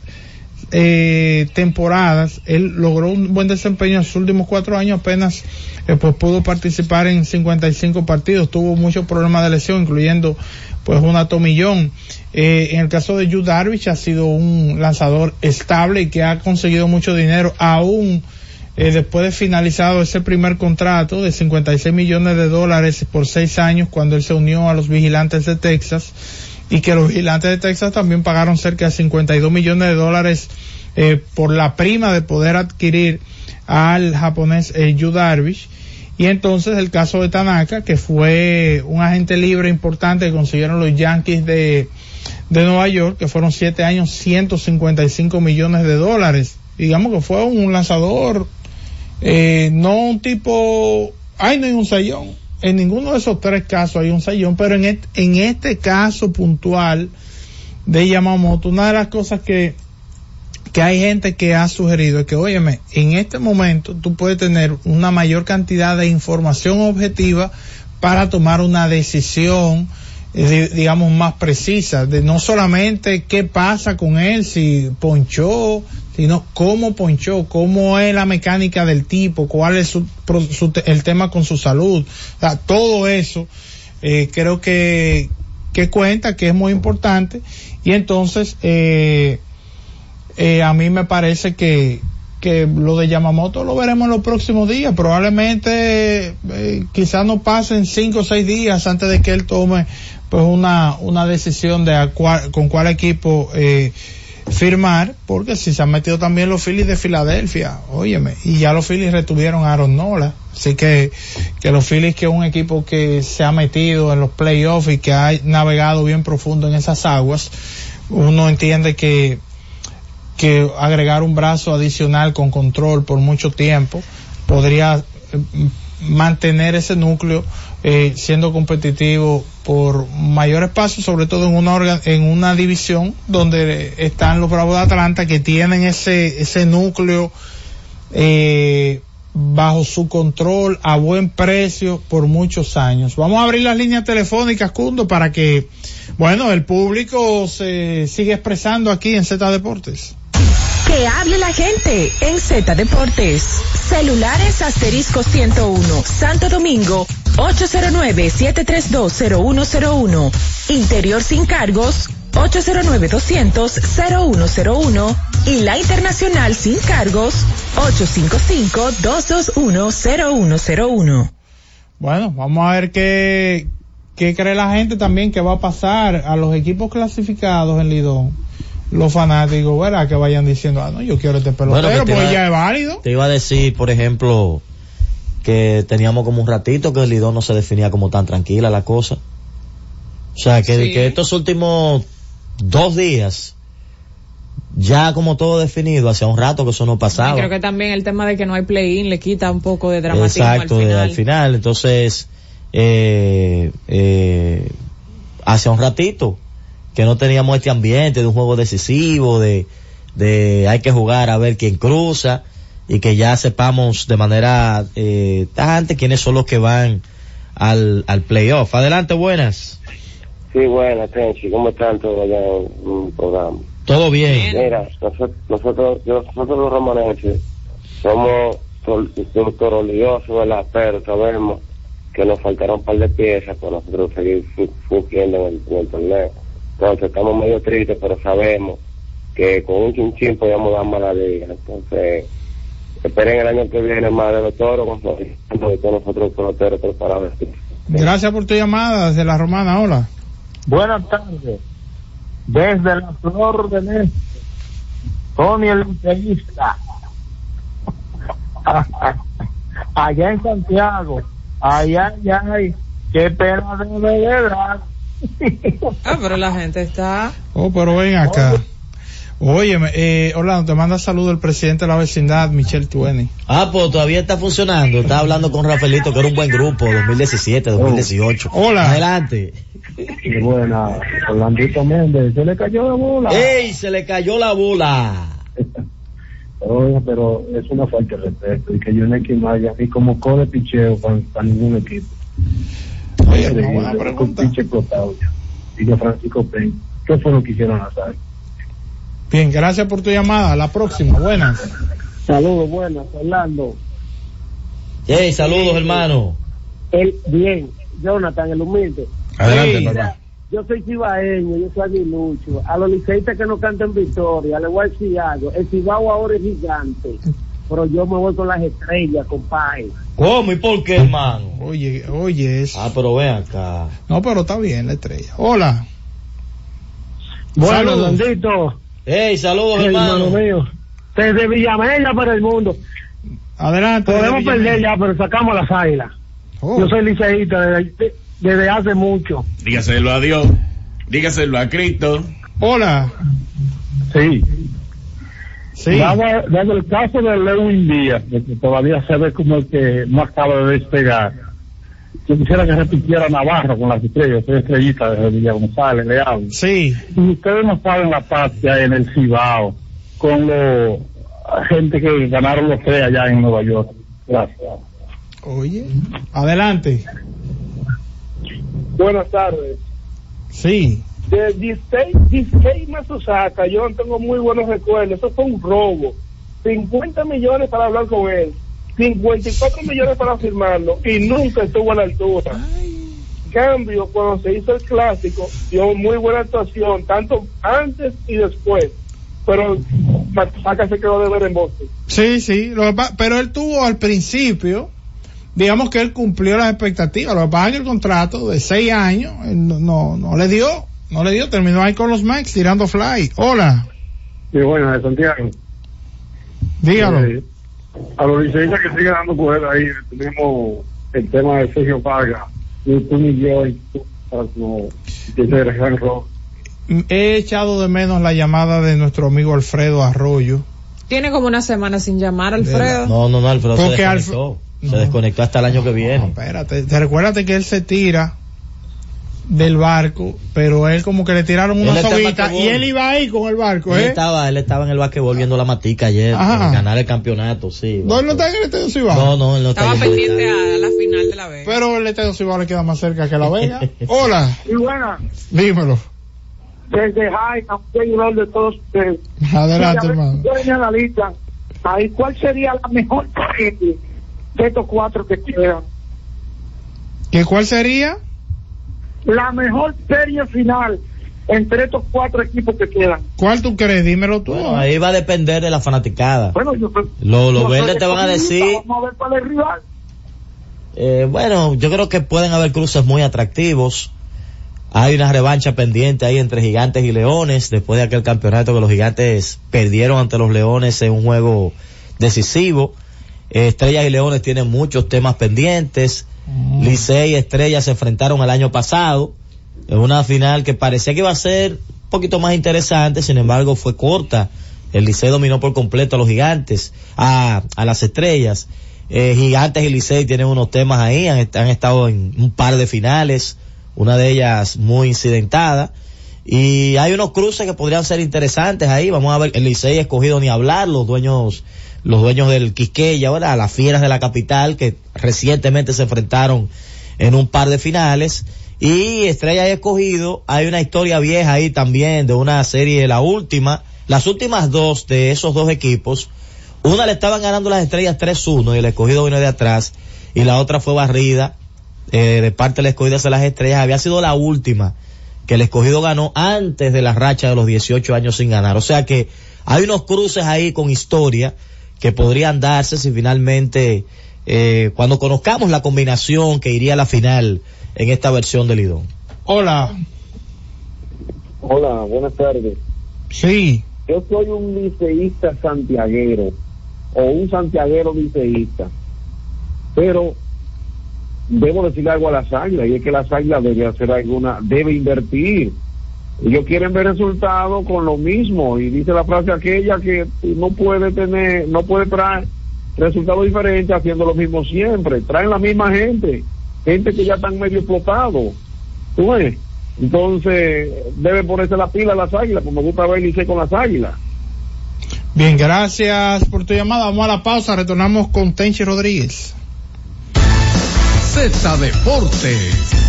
S4: eh, temporadas, él logró un buen desempeño en sus últimos cuatro años, apenas eh, pues pudo participar en 55 partidos, tuvo muchos problemas de lesión, incluyendo pues una tomillón. Eh, en el caso de Yu Darvish ha sido un lanzador estable y que ha conseguido mucho dinero, aún eh, después de finalizado ese primer contrato de 56 millones de dólares por seis años cuando él se unió a los vigilantes de Texas y que los vigilantes de Texas también pagaron cerca de 52 millones de dólares eh, por la prima de poder adquirir al japonés eh, Yu Darvish. Y entonces el caso de Tanaka, que fue un agente libre importante que consiguieron los Yankees de, de Nueva York, que fueron siete años, 155 millones de dólares. Digamos que fue un lanzador, eh, no un tipo, ay, no hay un sayón, en ninguno de esos tres casos hay un sayón, pero en en este caso puntual de Yamamoto, una de las cosas que, que hay gente que ha sugerido es que, óyeme, en este momento tú puedes tener una mayor cantidad de información objetiva para tomar una decisión, eh, di- digamos, más precisa, de no solamente qué pasa con él, si ponchó, sino cómo ponchó, cómo es la mecánica del tipo, cuál es su, el tema con su salud, todo eso eh, creo que, que cuenta, que es muy importante, y entonces eh, eh, a mí me parece que, que lo de Yamamoto lo veremos en los próximos días. Probablemente eh, quizás no pasen cinco o seis días antes de que él tome pues una, una decisión de a con cuál equipo eh, firmar, porque si se han metido también los Phillies de Filadelfia, óyeme, y ya los Phillies retuvieron a Aaron Nola, así que, que los Phillies que es un equipo que se ha metido en los playoffs y que ha navegado bien profundo en esas aguas, uno entiende que que agregar un brazo adicional con control por mucho tiempo podría eh, mantener ese núcleo eh, siendo competitivo por mayor espacio, sobre todo en una en una división donde están los Bravos de Atlanta que tienen ese ese núcleo eh, bajo su control a buen precio por muchos años. Vamos a abrir las líneas telefónicas, Cundo, para que, bueno, el público se siga expresando aquí en Z Deportes.
S16: Que hable la gente en Z Deportes. Celulares asterisco 101, Santo Domingo, 809-7320101. Interior sin cargos, 809-200-0101. Y la internacional sin cargos, 855-221-0101.
S4: Bueno, vamos a ver qué, qué cree la gente también que va a pasar a los equipos clasificados en Lidón. Los fanáticos, ¿verdad? Que vayan diciendo, ah, no, yo quiero este pelotero
S7: Bueno, iba-
S4: ya es válido.
S7: Te iba a decir, por ejemplo, que teníamos como un ratito que el Lidón no se definía como tan tranquila la cosa. O sea, que,
S3: Sí.
S7: que estos últimos dos días, ya como todo definido, hacía un rato que eso no
S3: Y
S7: pasaba.
S3: creo que también el tema de que no hay play-in le quita un poco de dramatismo
S7: Exacto,
S3: al final.
S7: al final. Entonces, eh, eh, hace un ratito que no teníamos este ambiente de un juego decisivo, de, de hay que jugar a ver quién cruza y que ya sepamos de manera eh, tajante quiénes son los que van al, al playoff. Adelante, buenas.
S17: Sí, buenas, Tenchi. ¿Cómo están todos allá en el programa?
S7: Todo bien.
S17: Mira, nosotros, nosotros, nosotros los romanenses somos toroliosos, ¿verdad? Pero sabemos que nos faltaron un par de piezas para nosotros seguir fu- fungiendo en el, en el torneo. Entonces estamos medio tristes, pero sabemos que con un chinchín podemos dar mala liga. Entonces, esperen el año que viene más de los toros, con con todos nosotros peloteros preparados.
S4: Gracias por tu llamada desde la Romana, hola.
S18: Buenas tardes. Desde la Flor de Mes, Tony el entrevista. Allá en Santiago. Allá, allá, ay, qué pena de verdad.
S3: Ah, pero la gente está...
S4: Oh, pero ven acá. Óyeme, eh, Orlando, te manda saludo el presidente de la vecindad, Michelle Tueni.
S7: Ah, pues todavía está funcionando. Estaba hablando con Rafaelito, que era un buen grupo, 2017, 2018.
S4: Hola.
S7: Adelante.
S18: Y buena, Orlandito Méndez, se le cayó la bola.
S7: ¡Ey! Se le cayó la bola.
S18: Oye, pero es una falta de respeto y que yo no hay a mí como co de picheo para, para ningún equipo.
S4: Oye, una buena
S18: con
S4: pregunta.
S18: pinche explotado ya. Y que Francisco Peña. ¿Qué fue lo que hicieron hacer?
S4: Bien, gracias por tu llamada. La próxima, buenas.
S18: Saludos, buenas, Orlando.
S7: ¡Ey! Saludos, hermano.
S18: El, bien, Jonathan, el humilde.
S2: Adelante,
S18: Sí,
S2: papá.
S18: Yo soy cibaeño, yo soy aguilucho. A los liceístas que no cantan victoria, le voy a decir algo. El Cibao ahora es gigante, pero yo me voy con las estrellas, compadre.
S7: ¿Cómo y por qué, hermano?
S4: Oye, oye, eso.
S7: Ah, pero ven acá.
S4: No, pero está bien la estrella. Hola.
S18: Bueno,
S4: Saludos.
S18: Landito.
S7: ¡Ey! Saludos,
S18: hermano
S7: hermano.
S18: mío. Desde Villamella para el mundo.
S4: Adelante.
S18: Podemos perder ya, pero sacamos las águilas.
S4: Oh.
S18: Yo soy liceísta desde, desde hace mucho.
S2: Dígaselo a Dios. Dígaselo a Cristo.
S4: Hola.
S18: Sí.
S4: Sí.
S18: Dado, dado el caso de Lewin Díaz, que todavía se ve como el que no acaba de despegar,
S5: yo quisiera que repitiera Navarro con las estrellas, soy estrellita de Villa González, le hablo.
S4: Sí.
S5: Y ustedes no saben la paz que hay en el Cibao con los gente que ganaron los tres allá en Nueva York. Gracias.
S4: Oye, adelante.
S18: Buenas tardes.
S4: Sí.
S18: De Disney, Masusaka, yo tengo muy buenos recuerdos. Eso fue un robo. 50 millones para hablar con él. 54 millones para firmarlo. Y nunca estuvo a la altura. En cambio, cuando se hizo el clásico, dio muy buena actuación, tanto antes y después. Pero Masusaka se quedó de ver en Boston.
S4: Sí, sí, lo pero él tuvo al principio, digamos que él cumplió las expectativas. Lo que pasa el contrato de seis años no, no, no le dio, no le dio, terminó ahí con los Max tirando fly. Hola,
S5: Sí, bueno, de Santiago.
S4: dígalo.
S5: Eh, a los liceístas que siguen dando poder ahí, tenemos el tema de Sergio Vargas, y tú y yo, y tú, rock.
S4: He echado de menos la llamada de nuestro amigo Alfredo Arroyo.
S3: Tiene como una semana sin llamar, Alfredo.
S7: No, no, no, Alfredo se desconectó. Se desconectó hasta el año que viene.
S4: Espérate, te recuérdate que él se tira del barco, pero él como que le tiraron una soguita y él iba ahí con el barco,
S7: Él
S4: ¿eh?
S7: estaba, él estaba en el basquetbol viendo la matica ayer,
S4: Ajá.
S7: eh, ganar el campeonato, sí.
S4: No, él no está en el Estadio Cibao.
S7: No, no, él no está
S3: Estaba pendiente a la final de la Vega.
S4: Pero el Estadio Cibao le queda más cerca que la Vega. Hola,
S18: Y buena,
S4: dímelo.
S18: desde High, a seguidor de todos ustedes.
S4: Adelante, hermano.
S18: la lista. Ahí, ¿cuál sería la mejor serie de estos cuatro que quedan?
S4: ¿Qué cuál sería?
S18: La mejor serie final entre estos cuatro equipos que quedan.
S4: ¿Cuál tú crees? Dímelo tú.
S7: Bueno, ahí va a depender de la fanaticada.
S18: Bueno, yo
S7: Lo- los verdes te van a decir-
S18: Vamos a ver cuál es el rival.
S7: Eh, bueno, yo creo que pueden haber cruces muy atractivos. Hay una revancha pendiente ahí entre gigantes y leones, después de aquel campeonato que los gigantes perdieron ante los leones en un juego decisivo. Eh, Estrellas y Leones tienen muchos temas pendientes. Licey y Estrellas se enfrentaron el año pasado en una final que parecía que iba a ser un poquito más interesante, sin embargo fue corta. El Licey dominó por completo a los gigantes, a, a las estrellas. Eh, gigantes y Licey tienen unos temas ahí, han, han estado en un par de finales, una de ellas muy incidentada. Y hay unos cruces que podrían ser interesantes ahí. Vamos a ver, el Licey escogido ni hablar, los dueños, los dueños del Quisqueya, ¿verdad? Las fieras de la capital que recientemente se enfrentaron en un par de finales. Y Estrella y Escogido, hay una historia vieja ahí también de una serie, la última, las últimas dos de esos dos equipos. Una le estaban ganando las estrellas 3-1 y el escogido vino de atrás. Y la otra fue barrida eh, de parte del escogido hacia las estrellas. Había sido la última que el escogido ganó antes de la racha de los 18 años sin ganar. O sea que hay unos cruces ahí con historia que podrían darse si finalmente, eh, cuando conozcamos la combinación que iría a la final en esta versión del Lidón.
S4: Hola.
S18: Hola, buenas tardes.
S4: Sí.
S18: Yo soy un liceísta santiaguero o un santiaguero liceísta, pero debo decirle algo a las águilas y es que las águilas debe hacer alguna, debe invertir. Ellos quieren ver resultados con lo mismo y dice la frase aquella que no puede tener, no puede traer resultados diferentes haciendo lo mismo siempre. Traen la misma gente, gente que ya están medio explotados. ¿Tú ves? Entonces, debe ponerse la pila a las águilas, pues me gusta ver Licey con las águilas.
S4: Bien, gracias por tu llamada. Vamos a la pausa, retornamos con Tenchi Rodríguez.
S9: Z Deportes.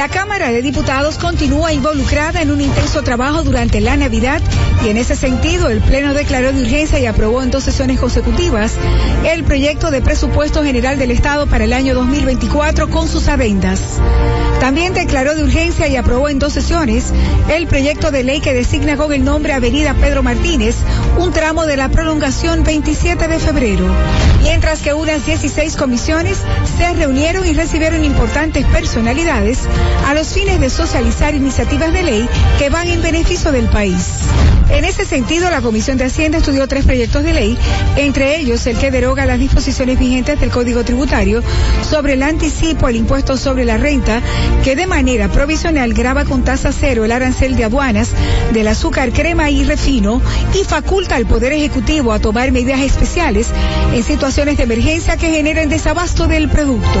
S19: La Cámara de Diputados continúa involucrada en un intenso trabajo durante la Navidad y en ese sentido el Pleno declaró de urgencia y aprobó en dos sesiones consecutivas el proyecto de presupuesto general del Estado para el año 2024 con sus adendas. También declaró de urgencia y aprobó en dos sesiones el proyecto de ley que designa con el nombre Avenida Pedro Martínez un tramo de la prolongación 27 de febrero. Mientras que unas 16 comisiones se reunieron y recibieron importantes personalidades a los fines de socializar iniciativas de ley que van en beneficio del país. En ese sentido, la Comisión de Hacienda estudió tres proyectos de ley, entre ellos el que deroga las disposiciones vigentes del Código Tributario sobre el anticipo al impuesto sobre la renta, que de manera provisional graba con tasa cero el arancel de aduanas del azúcar, crema y refino y faculta al Poder Ejecutivo a tomar medidas especiales en situaciones de emergencia que generen desabasto del producto.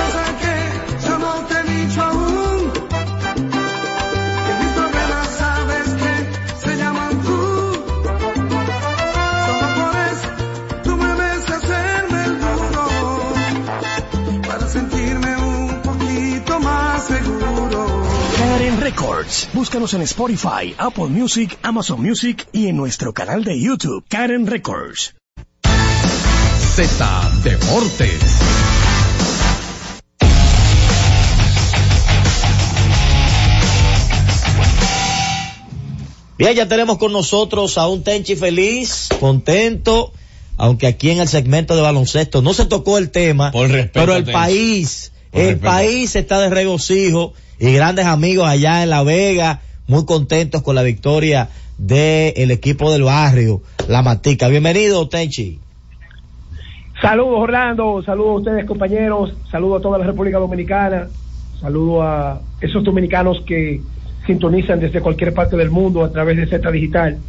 S14: Records. Búscanos en Spotify, Apple Music, Amazon Music y en nuestro canal de YouTube, Karen Records.
S9: Z Deportes.
S7: Bien, ya tenemos con nosotros a un Tenchi feliz, contento, aunque aquí en el segmento de baloncesto no se tocó el tema, pero el
S2: Tenchi.
S7: país,
S2: Por
S7: el
S2: respeto.
S7: país está de regocijo y grandes amigos allá en La Vega, muy contentos con la victoria del equipo del barrio, La Matica. Bienvenido, Tenchi.
S20: Saludos Orlando, saludos a ustedes compañeros, saludos a toda la República Dominicana, saludos a esos dominicanos que sintonizan desde cualquier parte del mundo a través de Z Digital.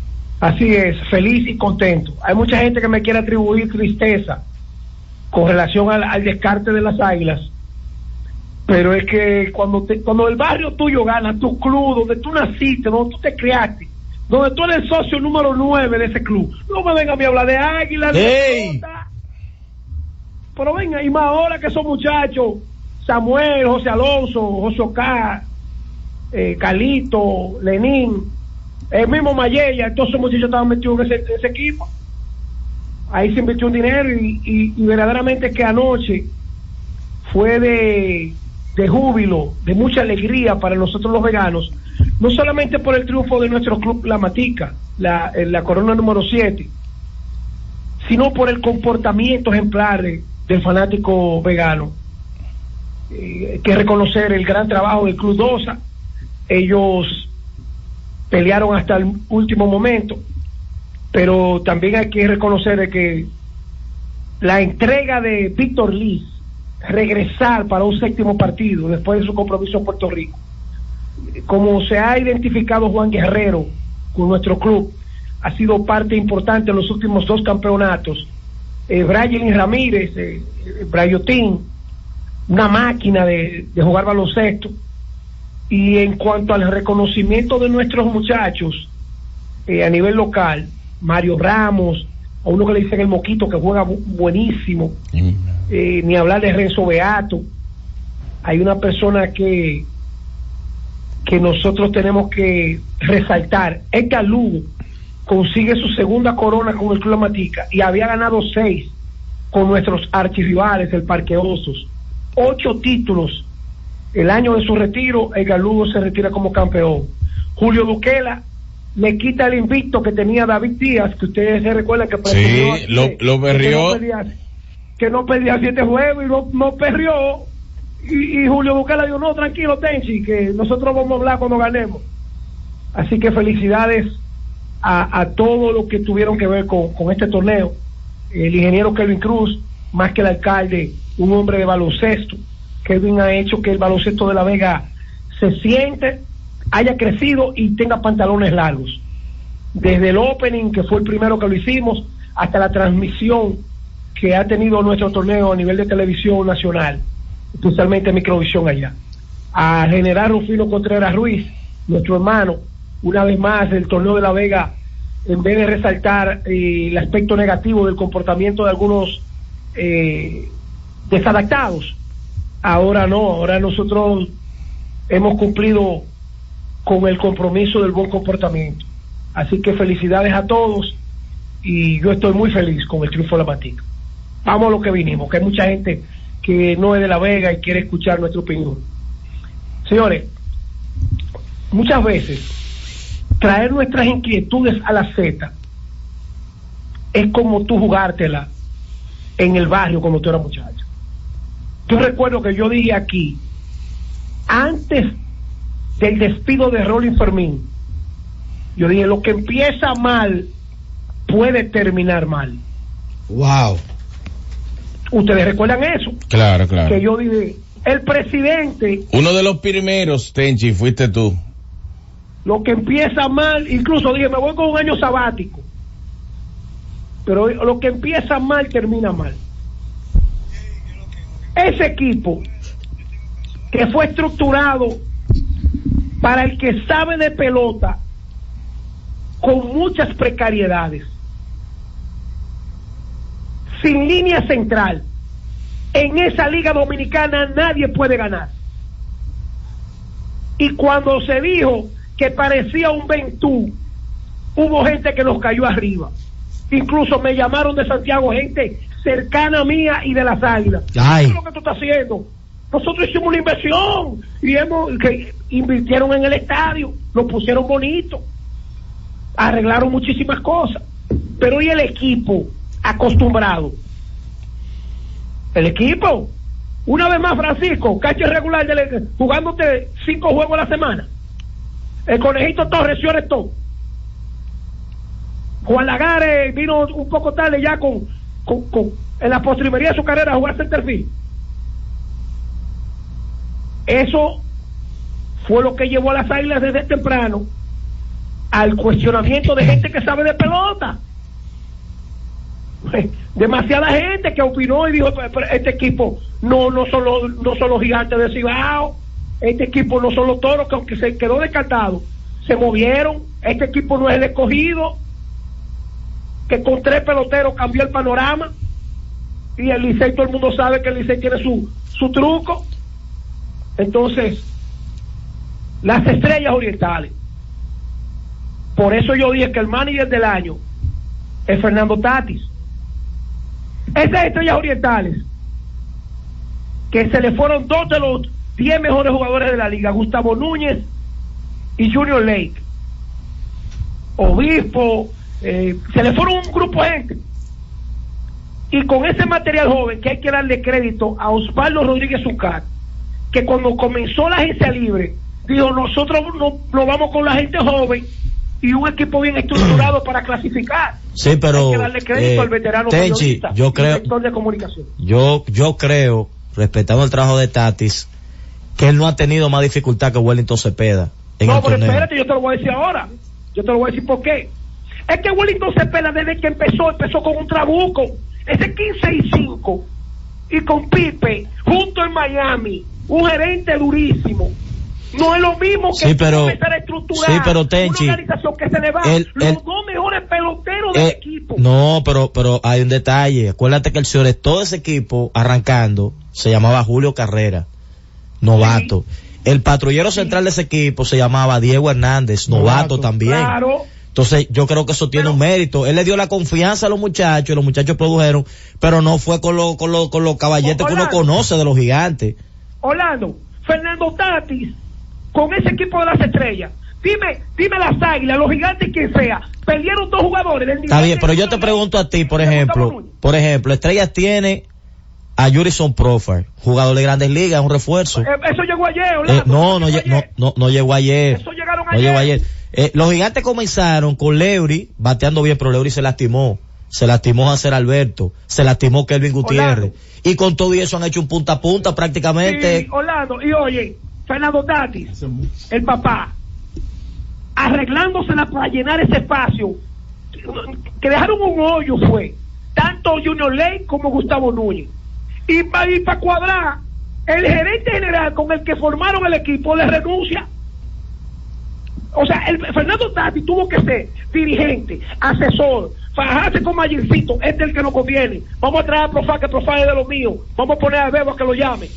S20: Así es, feliz y contento. Hay mucha gente que me quiere atribuir tristeza con relación al, al descarte de las águilas, pero es que cuando, te- cuando el barrio tuyo gana, tu club, donde tú naciste, donde tú te criaste, donde tú eres socio número 9 de ese club, no me venga a mí a hablar de águilas, de
S7: ¡Ey!
S20: pelota. Pero venga, y más ahora que esos muchachos, Samuel, José Alonso, José Ocá, eh, Calito, Lenín, el mismo Mayella, todos esos muchachos estaban metidos en ese, en ese equipo. Ahí se invirtió un dinero y, y- y verdaderamente que anoche fue de, de júbilo, de mucha alegría para nosotros los veganos, no solamente por el triunfo de nuestro club La Matica, la, la corona número 7, sino por el comportamiento ejemplar de- del fanático vegano. Eh, hay que reconocer el gran trabajo del Club Dosa. Ellos pelearon hasta el último momento, pero también hay que reconocer que la entrega de Víctor Liz, regresar para un séptimo partido después de su compromiso en Puerto Rico, como se ha identificado Juan Guerrero con nuestro club, ha sido parte importante en los últimos dos campeonatos. Eh, Brian Ramírez, eh, eh, Brayotín, una máquina de, jugar baloncesto. Y en cuanto al reconocimiento de nuestros muchachos eh, a nivel local, Mario Ramos, a uno que le dicen el Moquito que juega bu- buenísimo, eh, ni hablar de Renzo Beato. Hay una persona que que nosotros tenemos que resaltar. Edgar Lugo consigue su segunda corona con el Club Matica y había ganado seis con nuestros archirrivales, el Parque Osos. Ocho títulos. El año de su retiro, Edgar Lugo se retira como campeón. Julio Duquela le quita el invicto que tenía David Díaz, que ustedes se recuerdan que
S2: Sí, lo, lo berrió.
S20: Que no perdía siete juegos y no, perdió. Y, Julio Duquela dijo, no, tranquilo, Tenchi, que nosotros vamos a hablar cuando ganemos. Así que felicidades a, a todos los que tuvieron que ver con, con este torneo. El ingeniero Kelvin Cruz, más que el alcalde, un hombre de baloncesto. Kelvin ha hecho que el baloncesto de La Vega se siente, haya crecido y tenga pantalones largos. Desde el opening, que fue el primero que lo hicimos, hasta la transmisión que ha tenido nuestro torneo a nivel de televisión nacional, especialmente Microvisión allá. A General Rufino Contreras Ruiz, nuestro hermano, una vez más el torneo de La Vega, en vez de resaltar eh, el aspecto negativo del comportamiento de algunos eh, desadaptados, ahora no, ahora nosotros hemos cumplido con el compromiso del buen comportamiento. Así que felicidades a todos y yo estoy muy feliz con el triunfo de la Matica. Vamos a lo que vinimos, que hay mucha gente que no es de La Vega y quiere escuchar nuestra opinión. Señores, muchas veces traer nuestras inquietudes a la Z es como tú jugártela en el barrio cuando tú eras muchacho. Yo recuerdo que yo dije aquí, antes del despido de Rolling Fermín, yo dije, lo que empieza mal puede terminar mal.
S7: Wow.
S20: ¿Ustedes recuerdan eso?
S2: Claro, claro.
S20: Que yo dije, el presidente,
S2: Uno de los primeros, Tenchi, fuiste tú.
S20: lo que empieza mal, incluso dije, me voy con un año sabático. Pero lo que empieza mal termina mal. Ese equipo que fue estructurado para el que sabe de pelota con muchas precariedades, sin línea central, en esa liga dominicana nadie puede ganar. Y cuando se dijo que parecía un Ventú, hubo gente que nos cayó arriba. Incluso me llamaron de Santiago gente cercana mía y de las águilas. ¿Qué es lo que tú estás haciendo? Nosotros hicimos una inversión y hemos que invirtieron en el estadio, lo pusieron bonito, arreglaron muchísimas cosas. Pero y el equipo acostumbrado. El equipo, una vez más Francisco, cacho regular del- jugándote cinco juegos a la semana. El conejito Torres se todo. Juan Lagares vino un poco tarde ya con, con, con- en la postrimería de su carrera a jugar centerfield. Eso fue lo que llevó a las águilas desde temprano al cuestionamiento de gente que sabe de pelota. Demasiada gente que opinó y dijo, "Pero- pero este equipo no, no son los, no son los gigantes de Cibao, este equipo no son los toros que aunque se quedó descartado, se movieron, este equipo no es el escogido, que con tres peloteros cambió el panorama y el Licey todo el mundo sabe que el Licey tiene su, su truco. Entonces, las estrellas orientales. Por eso yo dije que el manager del año es Fernando Tatis. Esas estrellas orientales, que se le fueron dos de los diez mejores jugadores de la liga, Gustavo Núñez y Junior Lake. Obispo, eh, se le fueron un grupo de gente. Y con ese material joven, que hay que darle crédito a Osvaldo Rodríguez Zucar, que cuando comenzó la agencia libre, dijo, nosotros no, no vamos con la gente joven y un equipo bien estructurado para clasificar.
S7: Sí, pero
S20: hay que darle crédito
S7: eh,
S20: al veterano
S7: Tenchi, yo creo,
S20: de comunicación.
S7: yo, yo creo, respetando el trabajo de Tatis, que él no ha tenido más dificultad que Wellington Cepeda en
S20: no,
S7: el
S20: pero
S7: torneo.
S20: espérate, yo te lo voy a decir ahora. Yo te lo voy a decir por qué. Es que Wellington Cepeda desde que empezó, empezó con un trabuco. Ese 15 y 5 y con Pipe junto en Miami, un gerente durísimo. No es lo mismo que
S7: Sí, pero-
S20: comenzar a estructurar
S7: sí, pero, Tenchi,
S20: una organización que se le va
S7: el-
S20: los
S7: el-
S20: dos mejores peloteros del
S7: Eh,
S20: equipo.
S7: no, pero, pero hay un detalle. Acuérdate que el señor, todo ese equipo arrancando se llamaba Julio Carrera, novato. El patrullero central de ese equipo se llamaba Diego Hernández, novato, también.
S20: Claro.
S7: Entonces, yo creo que eso tiene un mérito. Él le dio la confianza a los muchachos, y los muchachos produjeron, pero no fue con los con los con los caballetes que uno conoce de los gigantes.
S20: Orlando, Fernando Tatis, con ese equipo de las estrellas. Dime, dime las águilas, los gigantes, quien sea. Perdieron dos jugadores del
S7: Está bien, pero yo te pregunto a ti, por ejemplo, por ejemplo, Estrellas tiene a Jurison Profar, jugador de Grandes Ligas, un refuerzo.
S20: Eh, eso llegó ayer,
S7: Eh, no, no, lle- no, no, no llegó ayer.
S20: Eso llegaron
S7: No llegó ayer. Eh, los gigantes comenzaron con Leury bateando bien, pero Leury se lastimó. Se lastimó Hacer Alberto, se lastimó Kelvin Gutiérrez. Y con todo eso han hecho un punta a punta prácticamente.
S20: Sí, Orlando, y oye, Fernando Tatis, el papá, arreglándosela para llenar ese espacio, que dejaron un hoyo fue, tanto Junior Lane como Gustavo Núñez. Y para cuadrar, el gerente general con el que formaron el equipo le renuncia. O sea, el Fernando Tati tuvo que ser dirigente, asesor, fajarse con Mayercito, este es el que nos conviene. Vamos a traer a Profá, que Profá es de lo mío. Vamos a poner a Bebo a que lo llame.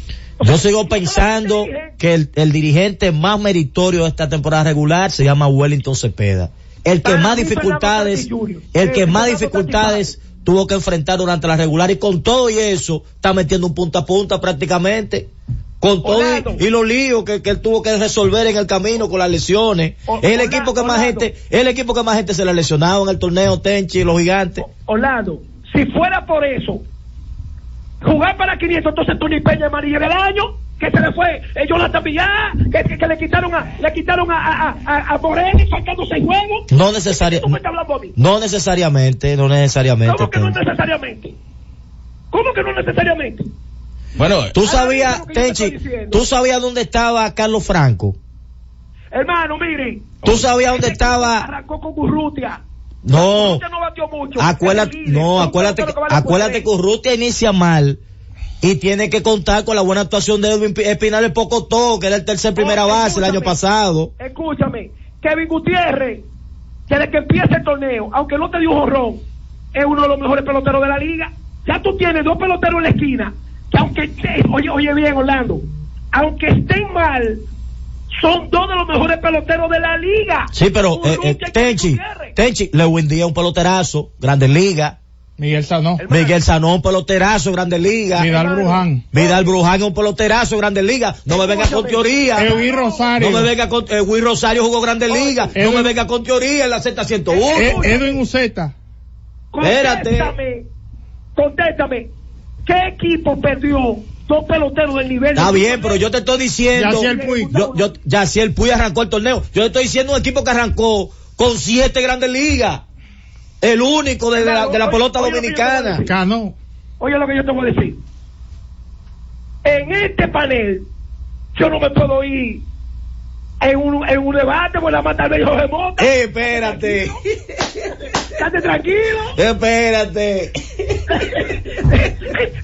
S7: Yo sigo pensando que el, el dirigente más meritorio de esta temporada regular se llama Wellington Cepeda. El que más dificultades, el que más dificultades tuvo que enfrentar durante la regular y con todo y eso está metiendo un punta a punta prácticamente. Con todo y, y los líos que, que él tuvo que resolver en el camino con las lesiones. Es el equipo que más gente, es el equipo que más gente se le ha lesionado en el torneo Tenchi, los gigantes.
S20: Orlando, si fuera por eso, jugar para 500, entonces Tony Peña amarilla del año, que se le fue, eh, Jonathan Villar, que, que, que le quitaron a, le quitaron a, a, a, a Moreno faltando seis juegos.
S7: No necesariamente. No necesariamente, no necesariamente.
S20: ¿Cómo que no necesariamente? ¿Cómo que no necesariamente?
S2: Bueno,
S7: tú sabías, Tenchi, tú sabías dónde estaba Carlos Franco.
S20: Hermano, miren.
S7: Tú sabías dónde estaba.
S20: Arrancó con Urrutia.
S7: No,
S20: no batió mucho.
S7: acuérdate, no, acuérdate,
S20: vale
S7: acuérdate que Urrutia inicia mal y tiene que contar con la buena actuación de Edwin Pi- Espinal el Pocotó, que era el tercer primera
S20: Oh,
S7: base el año pasado.
S20: Escúchame, Kevin Gutiérrez, desde que empieza el torneo, aunque no te dio un jorrón, es uno de los mejores peloteros de la liga. Ya tú tienes dos peloteros en la esquina, que aunque estén, oye, oye bien, Orlando, aunque estén mal, son dos de los mejores peloteros de la liga.
S7: Sí, pero eh, eh, Tenchi, Tenchi, Lewin Díaz un peloterazo, Grandes Ligas.
S4: Miguel Sanón.
S7: Miguel Sanón, peloterazo, Grandes Ligas.
S4: Vidal Bruján.
S7: Vidal Bruján es un peloterazo, Grandes Ligas. No me venga con teoría.
S4: Edwin Rosario.
S7: No me venga con, eh, Will Rosario jugó Grandes Ligas. No me venga con teoría en la Z101.
S4: Eh, Edwin Uceta.
S7: Espérate.
S20: Contéstame, contéstame, ¿qué equipo perdió dos peloteros del nivel?
S7: Está
S20: de-
S7: bien, pero yo te estoy diciendo. Yo, yo, Yaciel Puig arrancó el torneo. Yo te estoy diciendo un equipo que arrancó con siete grandes ligas. El único de, la, de la pelota
S20: Oye, oye, oye,
S7: dominicana.
S20: oye,
S4: Cano.
S20: Oye lo que yo te voy a decir. En este panel, yo no me puedo ir en un, en un debate con la mata de Jorge Mota.
S7: Eh, espérate.
S20: Estate tranquilo.
S7: Espérate.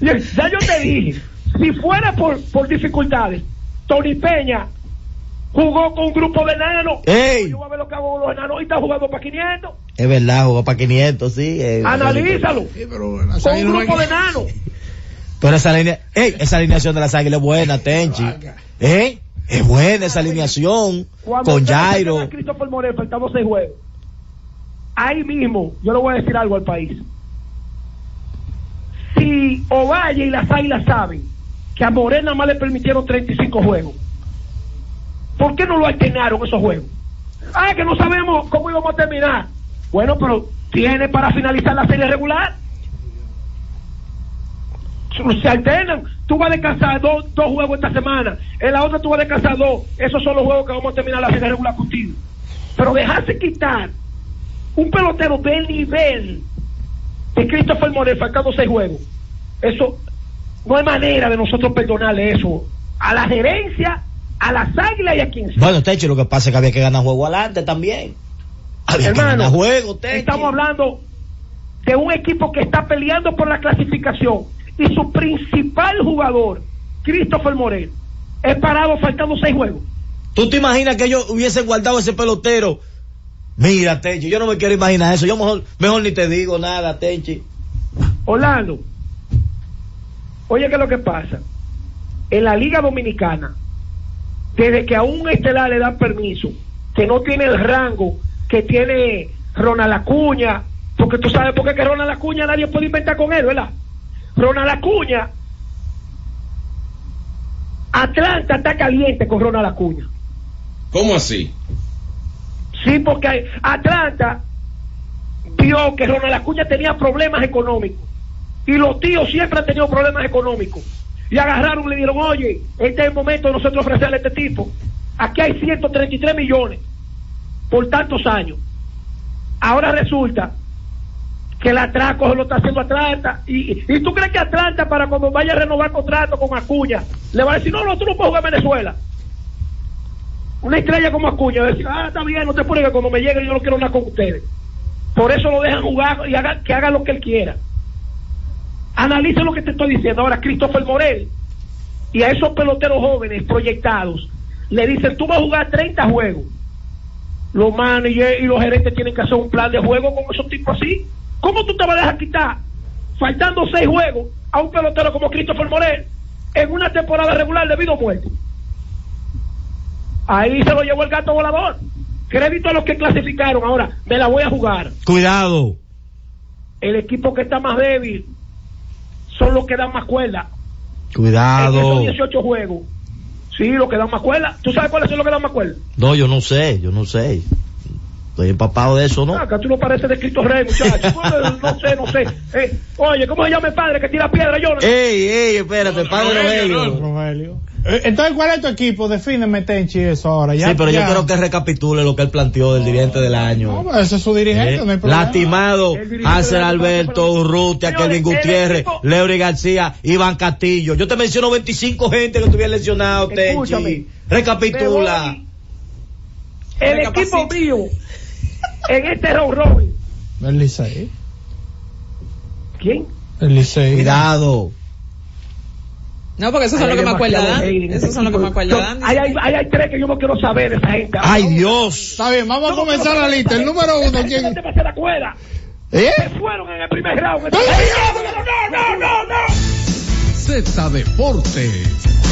S20: ya yo te dije, si fuera por, por dificultades, Tony Peña jugó con un grupo de enanos.
S7: Ey.
S20: Yo voy a ver lo que hago con los enanos y está jugando para 500.
S7: Es verdad, jugó para 500, sí. eh,
S20: Analízalo. con un grupo de enanos.
S7: Pero esa línea, ey, esa alineación de las águilas es buena, Tenchi. ¿Eh? Es buena esa alineación.
S20: Cuando
S7: Con Jairo.
S20: Christopher Morel, faltando seis juegos. Ahí mismo, yo le voy a decir algo al país. Si Ovalle y las águilas saben que a Morel nada más le permitieron 35 juegos, ¿por qué no lo alternaron esos juegos? Ah, que no sabemos cómo íbamos a terminar. Bueno, pero tiene para finalizar la serie regular. Se alternan. Tú vas a descansar dos, dos juegos esta semana. En la otra tú vas a descansar dos. Esos son los juegos que vamos a terminar la serie regular contigo. Pero dejarse quitar un pelotero del nivel de Christopher Morel faltando seis juegos. Eso no hay manera de nosotros perdonarle eso a la gerencia, a las águilas y a quien sea.
S7: Bueno, Tenchi, lo que pasa es que había que ganar juego adelante también. Había que
S20: Hermano,
S7: ganar juego, Tenchi.
S20: estamos hablando de un equipo que está peleando por la clasificación y su principal jugador, Christopher Morel, es parado faltando seis juegos.
S7: ¿Tú te imaginas que ellos hubiesen guardado ese pelotero? Mira, Tenchi, yo no me quiero imaginar eso. Yo mejor, mejor ni te digo nada, Tenchi.
S20: Orlando, oye, ¿qué es lo que pasa? En la Liga Dominicana, desde que a un estelar le dan permiso, que no tiene el rango que tiene Ronald Acuña, porque tú sabes por qué que Ronald Acuña nadie puede inventar con él, ¿verdad? Ronald Acuña, Atlanta está caliente con Ronald Acuña.
S2: ¿Cómo así?
S20: Sí, porque Atlanta vio que Ronald Acuña tenía problemas económicos. Y los tíos siempre han tenido problemas económicos. Y agarraron y le dijeron, oye, este es el momento de nosotros ofrecerle a este tipo. Aquí hay 133 millones por tantos años. Ahora resulta que el atraco lo está haciendo Atlanta. Y, y tú crees que Atlanta, para cuando vaya a renovar contrato con Acuña, le va a decir, no, no, tú no puedes jugar en Venezuela. Una estrella como Acuña va a decir, ah, está bien, no te que cuando me llegue yo no quiero nada con ustedes. Por eso lo dejan jugar y haga, que haga lo que él quiera. Analiza lo que te estoy diciendo. Ahora, Christopher Morel y a esos peloteros jóvenes proyectados le dicen, tú vas a jugar 30 juegos. Los managers y los gerentes tienen que hacer un plan de juego con esos tipos así. ¿Cómo tú te vas a dejar quitar, faltando seis juegos, a un pelotero como Christopher Morel en una temporada regular debido a muerte? Ahí se lo llevó el gato volador. Crédito a los que clasificaron. Ahora, me la voy a jugar.
S7: Cuidado.
S20: El equipo que está más débil son los que dan más cuerda. En
S7: Cuidado.
S20: esos 18 juegos. Sí, los que dan más cuerda. ¿Tú sabes cuáles son los que dan más cuerda?
S7: No, yo no sé, yo no sé. Estoy empapado de eso, ¿no?
S20: Acá tú no pareces de Cristo Rey, muchacho. No sé, no sé. Eh, oye, ¿cómo se llama el padre que tira piedra, yo?
S7: Ey, ey, espérate, padre Rogelio.
S4: Rogelio. Eh, Entonces, ¿cuál es tu equipo? Defíneme, Tenchi, eso ahora. Ya,
S7: sí, pero
S4: ya.
S7: yo quiero que recapitule lo que él planteó del dirigente del año.
S4: No, ese es su dirigente,
S7: Eh,
S4: no hay problema.
S7: lastimado, Hacer Alberto, Urrutia, Kelvin Gutiérrez, Leury García, Iván Castillo. Yo te menciono 25 gente que estuvieron lesionados,
S20: Escúchame.
S7: Tenchi. Recapitula.
S20: El equipo mío en este round robin.
S4: El Licey.
S20: ¿Quién?
S4: El Licey.
S7: Cuidado.
S3: No, porque esos son los que me acuerdan. Esos son los que me acuerdan.
S20: Hay, hay, hay, hay tres que yo no quiero saber de esa gente.
S7: Ay, Dios.
S4: Está bien, vamos a comenzar la lista. El número uno, ¿quién?
S20: Se la cuela.
S4: ¿Eh?
S20: Se fueron en el primer round. No, no, no, no.
S9: Z Deportes.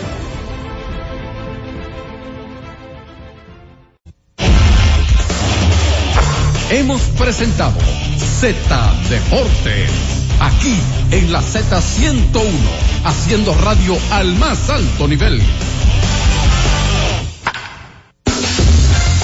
S9: Hemos presentado Z Deportes. Aquí en la Z101, haciendo radio al más alto nivel.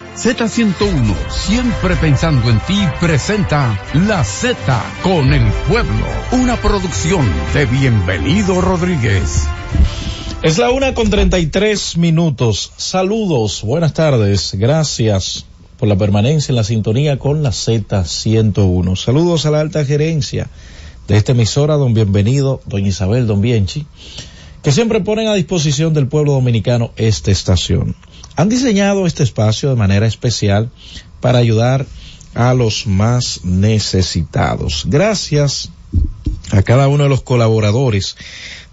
S9: Z101, siempre pensando en ti, presenta La Z con el pueblo, una producción de Bienvenido Rodríguez.
S21: Es la una con treinta y tres minutos. Saludos, buenas tardes, gracias por la permanencia en la sintonía con la Z101. Saludos a la alta gerencia de esta emisora, don Bienvenido, doña Isabel, don Bienchi, que siempre ponen a disposición del pueblo dominicano esta estación. Han diseñado este espacio de manera especial para ayudar a los más necesitados. Gracias a cada uno de los colaboradores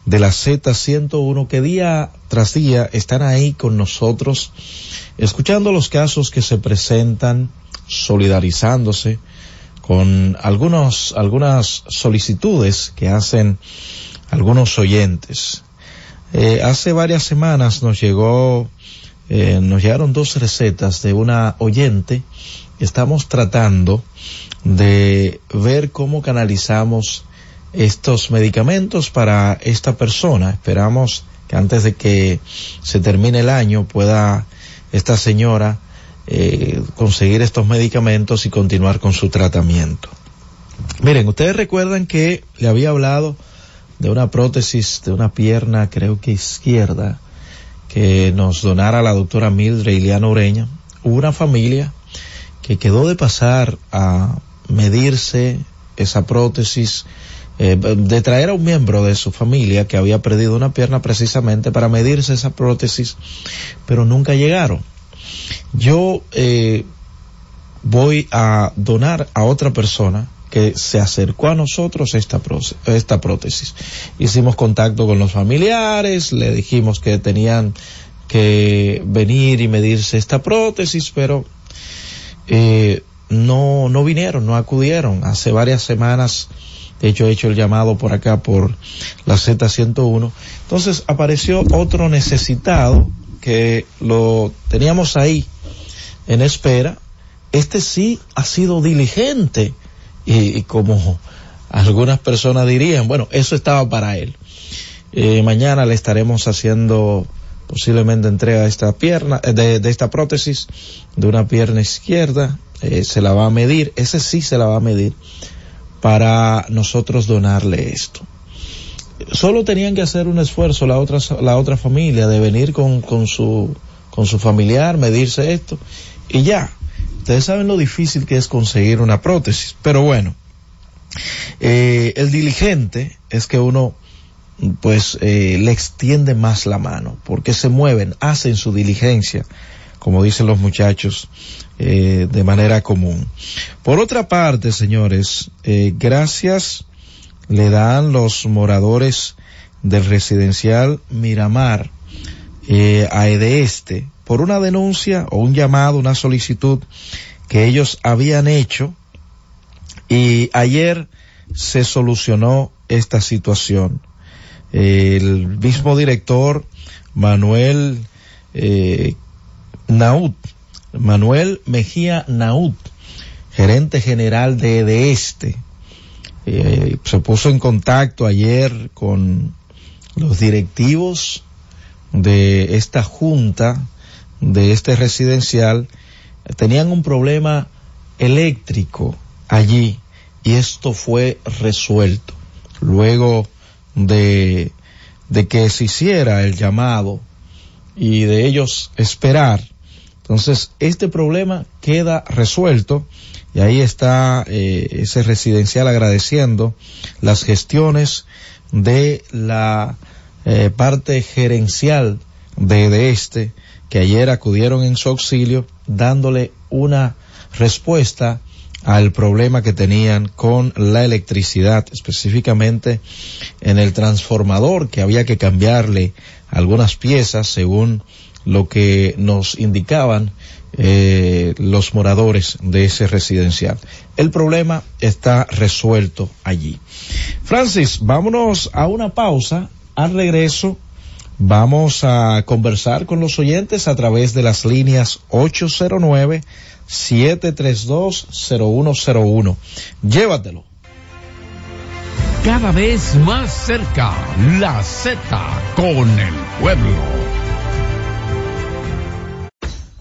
S21: de la Z101 que día tras día están ahí con nosotros, escuchando los casos que se presentan, solidarizándose con algunos, algunas solicitudes que hacen algunos oyentes. Eh, hace varias semanas nos llegó, eh, nos llegaron dos recetas de una oyente. Estamos tratando de ver cómo canalizamos estos medicamentos para esta persona. Esperamos que antes de que se termine el año pueda esta señora eh, conseguir estos medicamentos y continuar con su tratamiento. Miren, ustedes recuerdan que le había hablado de una prótesis de una pierna, creo que izquierda, que nos donara la doctora Mildred Iliana Ureña. Hubo una familia que quedó de pasar a medirse esa prótesis, eh, de traer a un miembro de su familia que había perdido una pierna precisamente para medirse esa prótesis, pero nunca llegaron. Yo eh, voy a donar a otra persona que se acercó a nosotros esta, esta prótesis. Hicimos contacto con los familiares, le dijimos que tenían que venir y medirse esta prótesis, pero eh, no, no vinieron, no acudieron. Hace varias semanas, de hecho he hecho el llamado por acá por la Z101. Entonces apareció otro necesitado que lo teníamos ahí en espera. Este sí ha sido diligente y, y como algunas personas dirían, bueno, eso estaba para él. Eh, mañana le estaremos haciendo posiblemente entrega de esta pierna, de, de esta prótesis de una pierna izquierda, eh, se la va a medir, ese sí se la va a medir para nosotros donarle esto. Solo tenían que hacer un esfuerzo la otra, la otra familia de venir con, con su, con su familiar, medirse esto y ya. Ustedes saben lo difícil que es conseguir una prótesis, pero bueno, eh, el diligente es que uno pues eh, le extiende más la mano, porque se mueven, hacen su diligencia, como dicen los muchachos, eh, de manera común. Por otra parte, señores, eh, gracias le dan los moradores del residencial Miramar eh, a Edeeste por una denuncia o un llamado, una solicitud que ellos habían hecho y ayer se solucionó esta situación. El mismo director Manuel eh, Naut, Manuel Mejía Naut, gerente general de de este, eh, se puso en contacto ayer con los directivos de esta junta, de este residencial, tenían un problema eléctrico allí y esto fue resuelto. Luego de, de que se hiciera el llamado y de ellos esperar, entonces este problema queda resuelto y ahí está eh, ese residencial agradeciendo las gestiones de la eh, parte gerencial de, de este que ayer acudieron en su auxilio dándole una respuesta al problema que tenían con la electricidad, específicamente en el transformador que había que cambiarle algunas piezas según lo que nos indicaban eh, los moradores de ese residencial. El problema está resuelto allí. Francis, vámonos a una pausa. Al regreso vamos a conversar con los oyentes a través de las líneas 809 732 0101. Llévatelo.
S9: cada vez más cerca. La Z con el pueblo.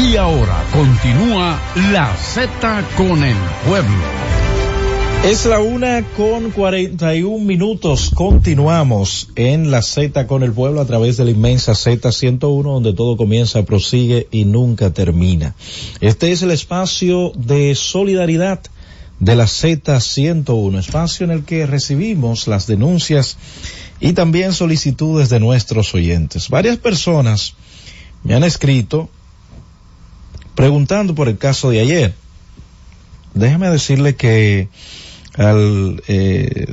S9: Y ahora continúa la Z con el pueblo.
S21: Es la una con 41 minutos. Continuamos en la Z con el pueblo a través de la inmensa Z101 donde todo comienza, prosigue y nunca termina. Este es el espacio de solidaridad de la Z101, espacio en el que recibimos las denuncias y también solicitudes de nuestros oyentes. Varias personas me han escrito preguntando por el caso de ayer. Déjame decirle que al eh,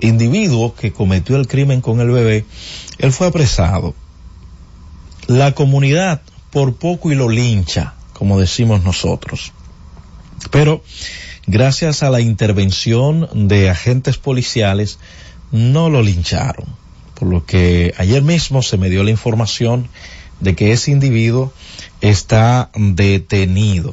S21: individuo que cometió el crimen con el bebé, él fue apresado. La comunidad por poco y lo lincha, como decimos nosotros. Pero gracias a la intervención de agentes policiales, no lo lincharon. Por lo que ayer mismo se me dio la información de que ese individuo está detenido.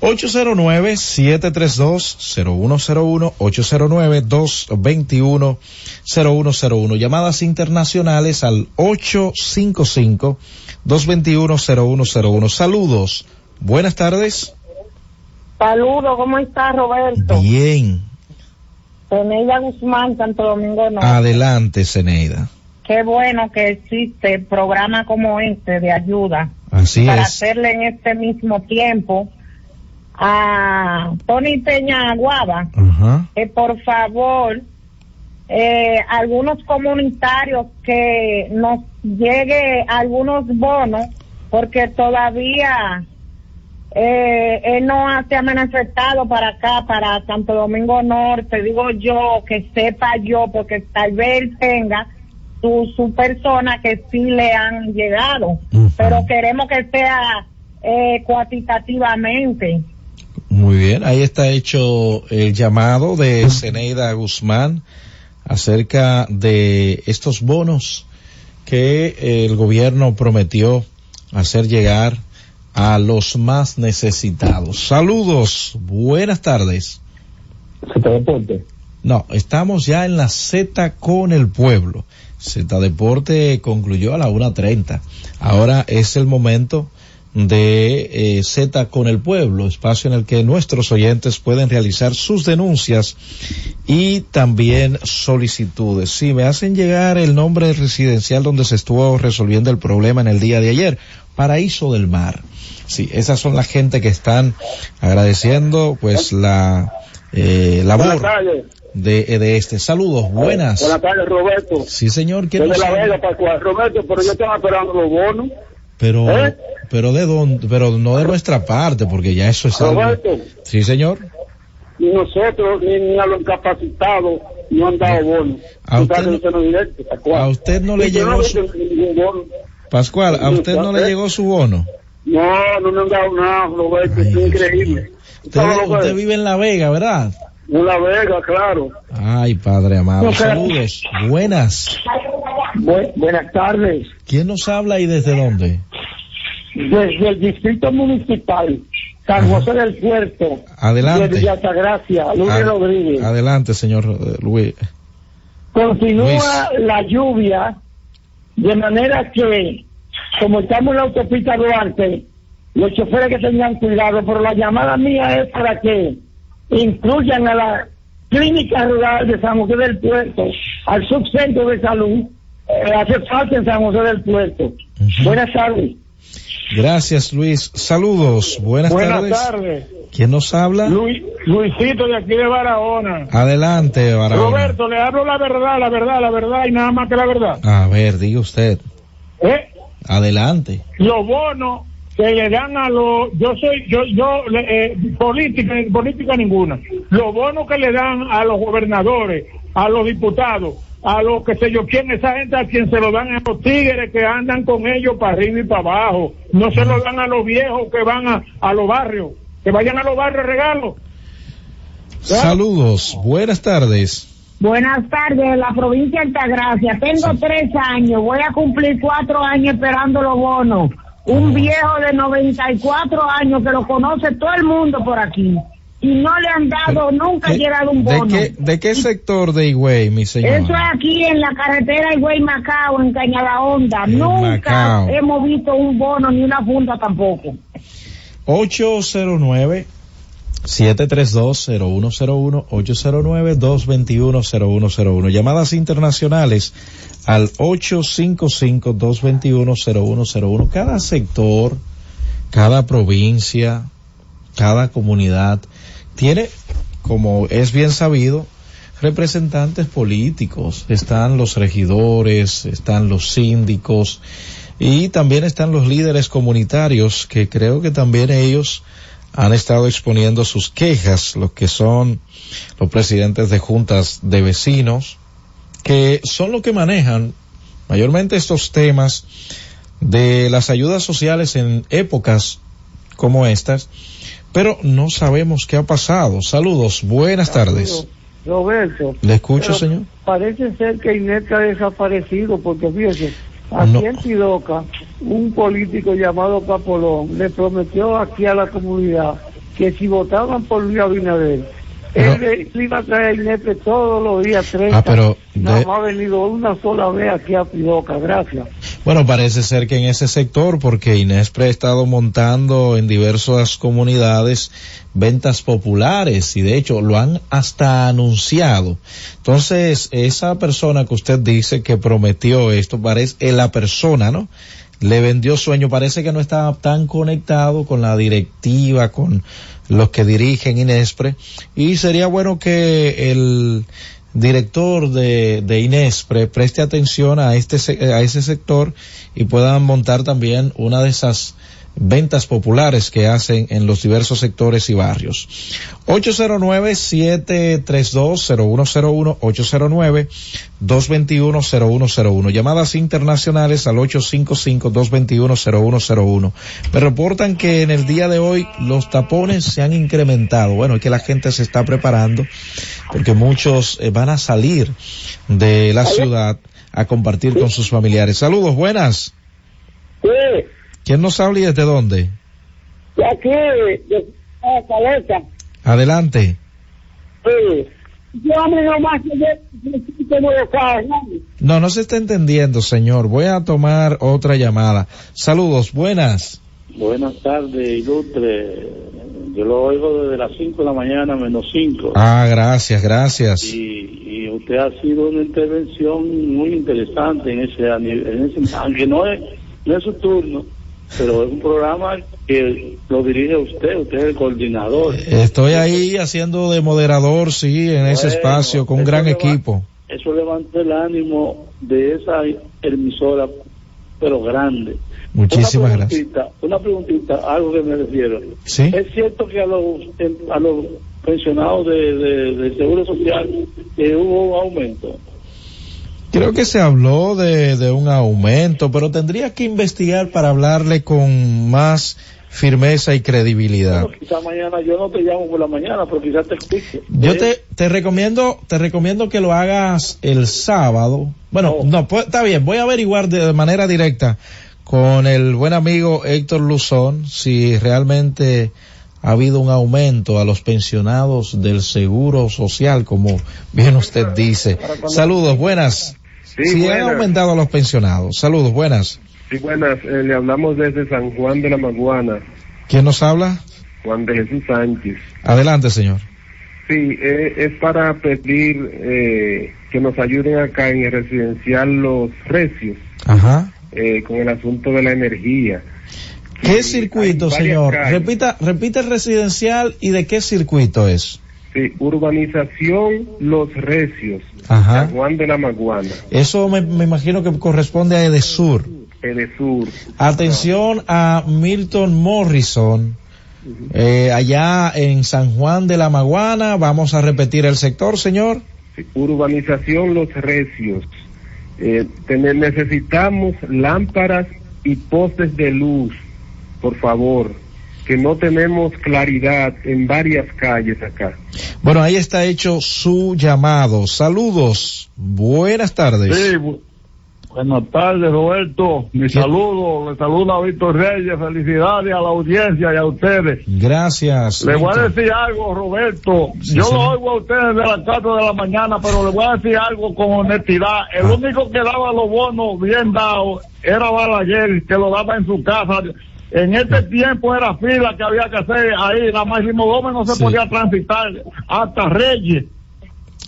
S21: 809-732-0101, 809-221-0101. Llamadas internacionales al 855-221-0101. Saludos. Buenas tardes.
S22: Saludos, ¿cómo está Roberto?
S21: Bien.
S22: Zeneida Guzmán, Santo Domingo Norte.
S21: Adelante, Zeneida.
S22: Qué bueno que existe programa como este de ayuda
S21: Así
S22: para
S21: es.
S22: hacerle en este mismo tiempo a Tony Peña Aguada que por favor eh, algunos comunitarios que nos llegue algunos bonos porque todavía eh, él no se ha manifestado para acá, para Santo Domingo Norte, digo yo, que sepa yo, porque tal vez él tenga su, su persona que sí le han llegado, pero queremos que sea eh, cuantitativamente.
S21: Muy bien, ahí está hecho el llamado de Zeneida Guzmán acerca de estos bonos que el gobierno prometió hacer llegar a los más necesitados. Saludos, buenas tardes. No, estamos ya en la Z con el pueblo. Z Deporte concluyó a la 1.30. Ahora es el momento de eh, Z con el pueblo, espacio en el que nuestros oyentes pueden realizar sus denuncias y también solicitudes. Si me hacen llegar el nombre residencial donde se estuvo resolviendo el problema en el día de ayer, Paraíso del Mar. Sí, esas son la gente que están agradeciendo pues la eh, labor. De, de este. Saludos, buenas.
S18: Buenas tardes, Roberto.
S21: Sí, señor, ¿quién
S18: Desde
S21: nos
S18: la? Vega, Pascual. Roberto, pero yo estaba esperando los bonos.
S21: Pero,
S18: ¿Eh?
S21: pero de dónde, pero no de nuestra parte, porque ya eso es algo.
S18: Roberto,
S21: Sí, señor.
S18: ni nosotros, ni, ni a los incapacitados, no han dado bonos.
S21: A usted
S18: no directo, Pascual.
S21: a usted no le llegó su-
S18: bono.
S21: Pascual, a usted no le llegó su bono.
S18: No, no me han dado nada, Roberto, es increíble.
S21: Usted,
S18: ¿Sabes lo que
S21: usted vive en La Vega, ¿verdad?
S18: En La Vega, claro.
S21: Ay, padre amado. Saludos. Buenas.
S18: buenas tardes.
S21: ¿Quién nos habla y desde dónde?
S18: Desde el Distrito Municipal, San José del Puerto,
S21: Adelante.
S18: de Villa Altagracia, Luis
S21: Ad-
S18: Rodríguez.
S21: Adelante, señor eh, Luis.
S18: Continúa
S21: Luis.
S18: la lluvia, de manera que, como estamos en la autopista Duarte, los choferes que tengan cuidado, pero la llamada mía es para que incluyan a la clínica rural de San José del Puerto, al subcentro de salud, eh, hace falta en San José del Puerto. Buenas tardes.
S21: Gracias, Luis. Saludos. Buenas, tardes.
S20: tardes.
S21: ¿Quién nos habla?
S20: Luis, Luisito de aquí de Barahona.
S21: Adelante, Barahona.
S20: Roberto, le hablo la verdad, la verdad, la verdad y nada más que la verdad.
S21: A ver, diga usted.
S20: ¿Eh?
S21: Adelante.
S20: Los bonos que le dan a los, yo soy, yo, yo, le- eh, política, política ninguna. Los bonos que le dan a los gobernadores, a los diputados, a los que sé yo quién, esa gente a quien se lo dan a los tigres que andan con ellos para arriba y para abajo. No se lo dan a los viejos que van a, a los barrios. Que vayan a los barrios regalo.
S21: Saludos. Buenas tardes.
S22: Buenas tardes, la provincia de Altagracia. Tengo tres años, voy a cumplir cuatro años esperando los bonos. Un viejo de 94 años que lo conoce todo el mundo por aquí. Y no le han dado, nunca ha llegado un
S21: ¿De
S22: bono.
S21: qué, de qué sector de Higüey, mi señor?
S22: Eso es aquí en la carretera Higüey Macao, en Cañada Honda.
S21: En
S22: Nunca
S21: Macao.
S22: hemos visto un bono ni una funda tampoco.
S21: 809 732-0101, 809-221-0101. Llamadas internacionales al 855-221-0101. Cada sector, cada provincia, cada comunidad tiene, como es bien sabido, representantes políticos. Están los regidores, están los síndicos y también están los líderes comunitarios que creo que también ellos han estado exponiendo sus quejas, los que son los presidentes de juntas de vecinos, que son los que manejan mayormente estos temas de las ayudas sociales en épocas como estas, pero no sabemos qué ha pasado. Saludos, buenas tardes.
S18: Roberto.
S21: ¿Le escucho, señor?
S18: Parece ser que Inés ha desaparecido, porque fíjese, aquí
S21: No.
S18: en Pidoca, un político llamado Capolón le prometió aquí a la comunidad que si votaban por Luis Abinader, él le iba a traer a Inepre todos los días 30.
S21: Ah, pero
S18: Nada
S21: de-
S18: más ha venido una sola vez aquí a Pidoca, gracias.
S21: Bueno, parece ser que en ese sector, porque Inespre ha estado montando en diversas comunidades ventas populares y de hecho lo han hasta anunciado. Entonces, esa persona que usted dice que prometió esto, parece eh, la persona, ¿no? Le vendió sueño, parece que no estaba tan conectado con la directiva, con los que dirigen Inespre. Y sería bueno que el director de, de Inespre preste atención a este a ese sector y puedan montar también una de esas ventas populares que hacen en los diversos sectores y barrios. 809-732-0101, 809-221-0101. Llamadas internacionales al 855-221-0101. Me reportan que en el día de hoy los tapones se han incrementado. Bueno, es que la gente se está preparando porque muchos eh, van a salir de la ciudad a compartir con sus familiares. Saludos, buenas.
S23: Sí,
S21: ¿Quién nos habla y desde dónde?
S23: de aquí, de la cabeza.
S21: Adelante.
S23: Sí. Yo a mí nomás ¿no?
S21: No, no se está entendiendo, señor. Voy a tomar otra llamada. Saludos, buenas.
S24: Buenas tardes, ilustre. Yo lo oigo desde las 5 de la mañana menos 5.
S21: Ah, gracias, gracias.
S24: Y, y usted ha sido una intervención muy interesante en ese, en ese aunque no es, no es su turno, pero es un programa que lo dirige usted, usted es el coordinador.
S21: Estoy ahí haciendo de moderador, sí, en ese espacio, con un gran equipo.
S24: Eso levanta el ánimo de esa emisora, pero grande.
S21: Muchísimas
S24: una
S21: gracias.
S24: Una preguntita, algo que me refiero.
S21: Sí.
S24: Es cierto que a los, a los pensionados de, de, Seguro Social eh, hubo un aumento.
S21: Creo que se habló de, de un aumento, pero tendría que investigar para hablarle con más firmeza y credibilidad.
S24: Bueno, quizá mañana yo no te llamo por la mañana, pero quizás te escuche.
S21: Yo
S24: Eh,
S21: te, te recomiendo, te recomiendo que lo hagas el sábado. Bueno, no, pues, está bien, voy a averiguar de, de manera directa con el buen amigo Héctor Luzón si realmente ha habido un aumento a los pensionados del seguro social, como bien usted dice. Saludos, buenas.
S25: Sí,
S21: si han
S25: buenas.
S21: aumentado a los pensionados. Saludos, buenas.
S25: Sí, buenas. eh, le hablamos desde San Juan de la Maguana,
S21: ¿Quién nos habla?
S25: Juan de Jesús Sánchez.
S21: Adelante, señor.
S25: Sí, eh, es para pedir eh, que nos ayuden acá en el residencial Los Recios
S21: Ajá.
S25: eh, con el asunto de la energía.
S21: ¿Qué circuito, señor?
S25: calles.
S21: Repita, repita el residencial y de qué circuito es.
S25: Sí, urbanización Los Recios,
S21: Ajá.
S25: San Juan de la Maguana,
S21: Eso me, me imagino que corresponde a Edesur.
S25: Edesur.
S21: Atención a Milton Morrison. Eh, allá en San Juan de la Maguana, vamos a repetir el sector, señor.
S25: Sí, urbanización Los Recios. Eh, necesitamos lámparas y postes de luz, por favor, que no tenemos claridad en varias calles acá.
S21: Bueno, ahí está hecho su llamado. Saludos. Buenas tardes.
S26: Sí, bu- buenas tardes, Roberto. Mi saludo, le saluda a Víctor Reyes. Felicidades a la audiencia y a ustedes.
S21: Gracias.
S26: Le voy a decir algo, Roberto.
S21: Sí,
S26: Yo lo oigo a ustedes de las 4 de la mañana, pero le voy a decir algo con honestidad. El único que daba los bonos bien dados era Balaguer, que lo daba en su casa. En este tiempo era fila que había que hacer ahí. La Máximo Gómez no se
S21: Sí.
S26: podía transitar hasta Reyes.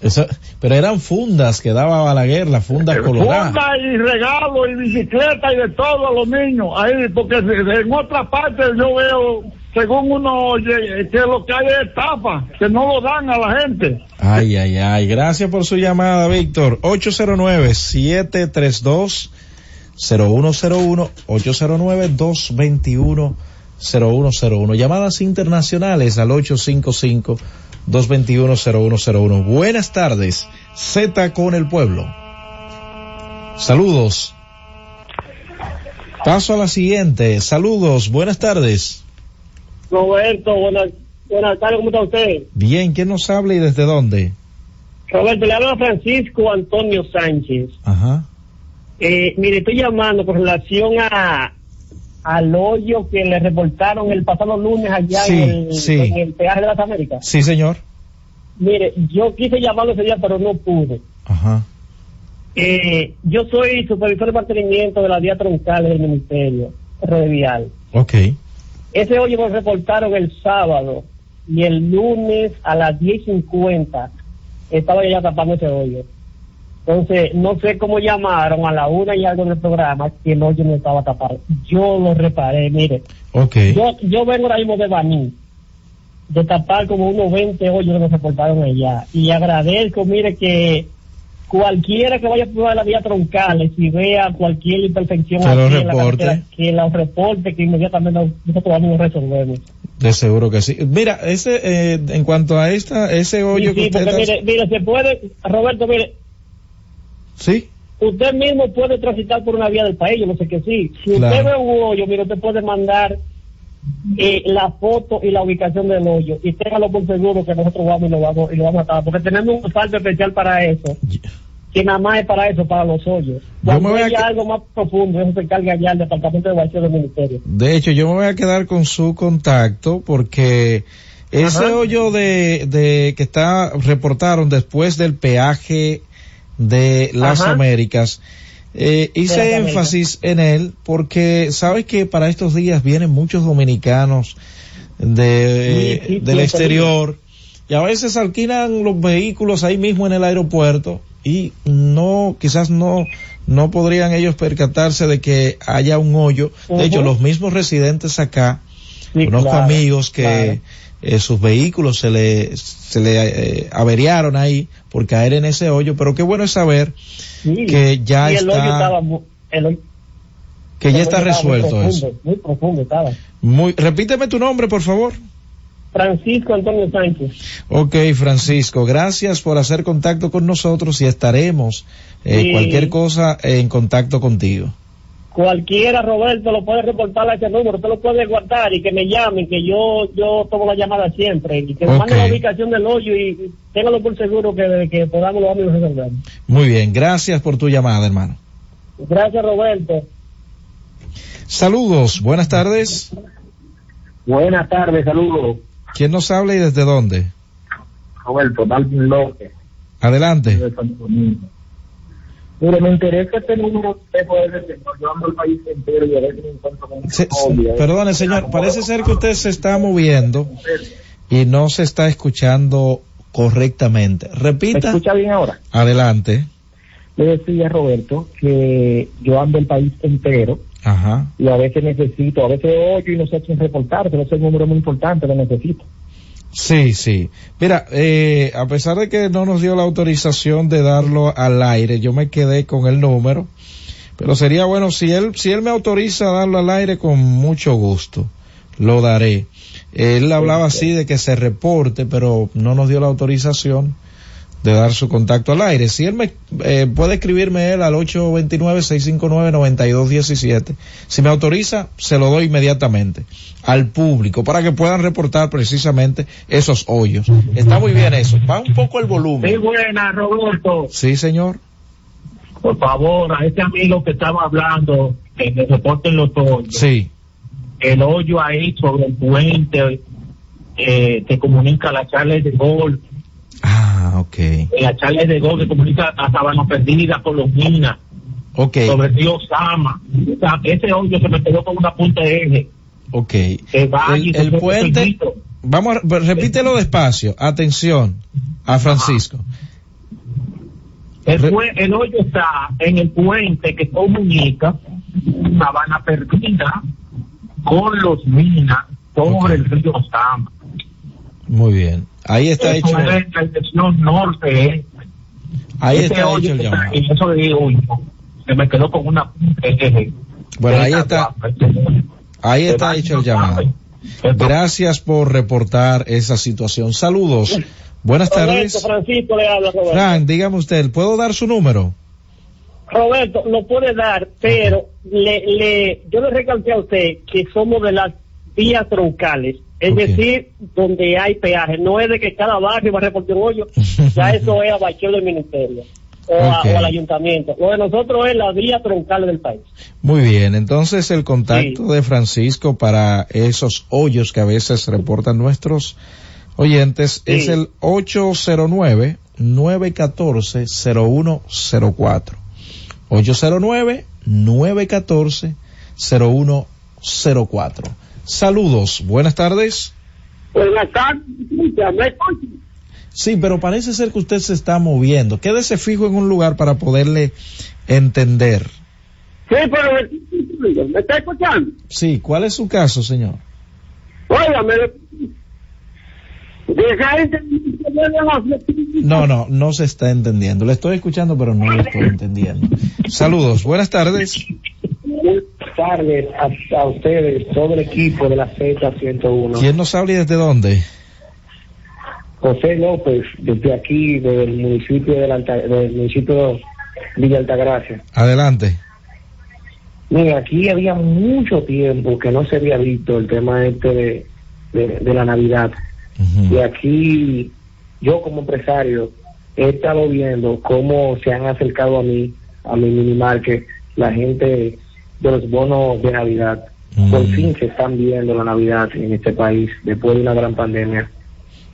S21: Eso- pero eran fundas que daba Balaguer, la funda colorada.
S26: Funda y regalo y bicicleta y de todo a los niños ahí, porque en otra parte yo veo, según uno oye, que lo que hay es estafa, que no lo dan a la gente.
S21: Ay, ay, ay. Gracias por su llamada, Víctor. 809-732-0101, 809-221-0101. Llamadas internacionales al 855-221-0101. Buenas tardes. Z con el pueblo. Saludos. Paso a la siguiente. Saludos. Buenas tardes.
S23: Roberto, buenas, buenas tardes, ¿cómo está usted?
S21: Bien, ¿quién nos habla y desde dónde?
S23: Roberto, le habla Francisco Antonio Sánchez.
S21: Ajá.
S23: Eh, mire, estoy llamando con relación a al hoyo que le reportaron el pasado lunes allá
S21: Sí,
S23: en, el,
S21: sí.
S23: en el peaje de las Américas.
S21: Sí, señor.
S23: Mire, yo quise llamarlo ese día, pero no pude.
S21: Ajá.
S23: Eh, yo soy supervisor de mantenimiento de la vía troncal del ministerio, Vial.
S21: Ok.
S23: Ese hoyo lo reportaron el sábado y el lunes a las 10.50 estaba ya tapando ese hoyo. Entonces, no sé cómo llamaron a la una y algo del programa que el hoyo no estaba tapado. Yo lo reparé, mire.
S21: Ok.
S23: Yo, yo vengo ahora mismo de Baní, de tapar como unos 20 hoyos que nos reportaron allá. Y agradezco, mire, que cualquiera que vaya por la vía troncales y vea cualquier imperfección
S21: Que lo
S23: la
S21: reporte.
S23: que la reporte, que inmediatamente nosotros vamos a resolver.
S21: De seguro que sí. Mira, ese, eh, en cuanto a esta, ese hoyo
S23: Sí,
S21: que
S23: sí,
S21: usted
S23: porque
S21: está-
S23: mire, mire, se puede, Roberto, mire,
S21: Sí,
S23: usted mismo puede transitar por una vía del país, yo no sé que sí. Si
S21: Claro.
S23: usted ve un hoyo, mire, usted puede mandar eh, la foto y la ubicación del hoyo y téngalo por seguro que nosotros vamos y lo vamos y lo vamos a tapar, porque tenemos un falta especial para eso. Que nada más es para eso, para los hoyos. Cuando
S21: a
S23: haya
S21: que-
S23: algo más profundo, eso se encarga ya el Departamento de del Ministerio.
S21: De hecho, yo me voy a quedar con su contacto porque ese
S23: Ajá.
S21: hoyo de, de que está reportaron después del peaje de las
S23: Ajá.
S21: Américas. Eh, hice énfasis en él porque sabes que para estos días vienen muchos dominicanos de,
S23: Sí, sí,
S21: del
S23: sí,
S21: exterior y a veces alquilan los vehículos ahí mismo en el aeropuerto y no, quizás no, no podrían ellos percatarse de que haya un hoyo. De hecho, los mismos residentes acá, conozco
S23: claro,
S21: amigos que
S23: claro.
S21: Eh, sus vehículos se le, se le eh, averiaron ahí por caer en ese hoyo, pero qué bueno es saber
S23: Sí.
S21: que ya
S23: hoyo
S21: está,
S23: estaba el
S21: que
S23: el
S21: ya está
S23: muy
S21: resuelto
S23: profundo,
S21: eso.
S23: Muy profundo estaba.
S21: Muy, repíteme tu nombre, por favor.
S23: Francisco Antonio Sánchez.
S21: Ok, Francisco, gracias por hacer contacto con nosotros y estaremos eh,
S23: Sí.
S21: cualquier cosa en contacto contigo.
S23: Cualquiera, Roberto, lo puede reportar a ese número, usted lo puede guardar y que me llamen, que yo yo tomo la llamada siempre, y que me
S21: Ok.
S23: mande la ubicación del hoyo y, y téngalo por seguro que, que podamos lo vamos a resolver.
S21: Muy bien, gracias por tu llamada, hermano.
S23: Gracias, Roberto.
S21: Saludos, buenas tardes.
S18: Buenas tardes, saludos.
S21: ¿Quién nos habla y desde dónde?
S18: Roberto, Dalvin López,
S21: Adelante.
S18: de Santo Domingo. Mire, me interesa este número que ser, señor. Yo ando al país entero y a veces me encuentro con
S21: Se- perdone, señor, parece ser que usted se está moviendo y no se está escuchando correctamente.
S18: ¿Me
S21: Repita.
S18: escucha bien ahora?
S21: Adelante.
S18: Le decía, Roberto, que yo ando el país entero
S21: Ajá.
S18: y a veces necesito, a veces oyo y no sé quién reportar, pero ese es un número muy importante, lo necesito.
S21: Sí, sí. Mira, eh, a pesar de que no nos dio la autorización de darlo al aire, yo me quedé con el número, pero sería bueno si él, si él me autoriza a darlo al aire con mucho gusto, lo daré. Él hablaba así de que se reporte, pero no nos dio la autorización de dar su contacto al aire. Si él me eh, puede escribirme él al 829-659-9217. Si me autoriza, se lo doy inmediatamente al público para que puedan reportar precisamente esos hoyos. Está muy bien eso. Va un poco el volumen.
S18: Sí, buena, Roberto.
S21: Sí, señor.
S18: Por favor, a ese amigo que estaba hablando, que me reporten los hoyos.
S21: Sí.
S18: El hoyo ahí sobre el puente eh, que comunica la Charles de Gol,
S21: Ah, ok.
S18: la Charles de que comunica a Sabana Perdida con los minas,
S21: Ok.
S18: sobre el río Sama. O sea, ese hoyo se me quedó con una punta de eje.
S21: Ok.
S18: Va
S21: El,
S18: se
S21: el puente, vamos, a, repítelo despacio. Atención a Francisco.
S18: El hoyo está en el puente que comunica Sabana Perdida con los minas sobre el río Sama.
S21: Muy bien. Ahí está
S18: Eso
S21: hecho.
S18: es la dirección norte.
S21: Ahí
S18: Ese
S21: está
S18: hoyo
S21: hecho el llamado.
S18: eso se me quedó con una.
S21: Bueno, ahí está.
S18: hoyo.
S21: Ahí está hecho el llamado. Gracias por reportar esa situación. Saludos. Buenas
S23: Roberto,
S21: tardes.
S23: Francisco le habla, Roberto.
S21: Frank, dígame usted, ¿puedo dar su número?
S23: Roberto, lo puede dar, pero le, le, yo le recalqué a usted que somos de las vías troncales, es decir, donde hay peaje. No es de que cada barrio va a reportar un hoyo, ya eso es a bacheo del ministerio o, a- o al ayuntamiento. Lo de nosotros es la vía troncal del país.
S21: Muy bien, entonces el contacto de Francisco para esos hoyos que a veces reportan nuestros oyentes es el 809-914-0104. 809-914-0104. Saludos, buenas tardes.
S23: Buenas tardes,
S21: Sí, pero parece ser que usted se está moviendo. Quédese fijo en un lugar para poderle entender.
S23: Sí, pero ¿me está escuchando?
S21: Sí, ¿cuál es su caso, señor?
S23: Óigame,
S21: No, no, no se está entendiendo. Le estoy escuchando, pero no lo estoy entendiendo. Saludos, buenas tardes.
S27: Buenas tardes a, a ustedes, todo el equipo de la Z101.
S21: ¿Quién nos habla y desde dónde?
S27: José López, desde aquí, desde el municipio de Alta- del municipio Villa Altagracia.
S21: Adelante.
S27: Mira, aquí había mucho tiempo que no se había visto el tema este de, de, de la Navidad. Y aquí, yo como empresario, he estado viendo cómo se han acercado a mí, a mi minimarket, la gente de los bonos de Navidad. Por fin se están viendo la Navidad en este país después de una gran pandemia.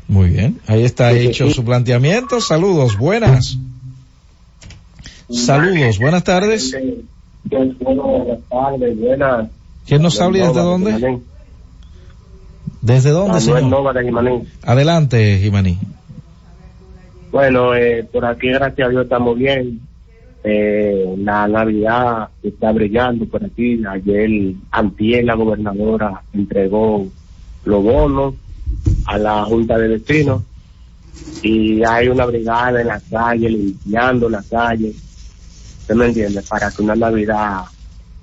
S21: Muy bien, ahí está hecho su planteamiento. Saludos, buenas. Saludos, buenas tardes.
S18: Buenas tardes, buenas.
S21: ¿Quién nos habla y desde dónde? ¿Desde dónde, señor? Adelante, Jimaní.
S18: Bueno, eh, por aquí, gracias a Dios, estamos bien. Eh, la Navidad está brillando por aquí. Ayer, antier, la gobernadora entregó los bonos a la Junta de Vecinos y hay una brigada en la calle limpiando la calle. ¿Usted me entiende? Para que una Navidad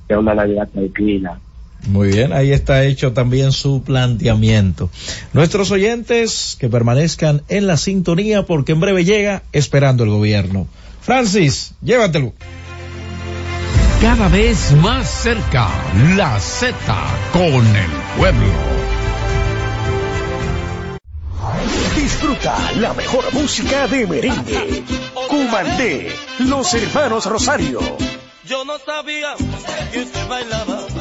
S18: sea una Navidad tranquila.
S21: Muy bien, ahí está hecho también su planteamiento. Nuestros oyentes que permanezcan en la sintonía porque en breve llega esperando el gobierno. Francis, llévatelo.
S9: Cada vez más cerca, la Z con el pueblo.
S14: Disfruta la mejor música de merengue. Cumandé, los hermanos Rosario.
S10: Yo no sabía que usted bailaba.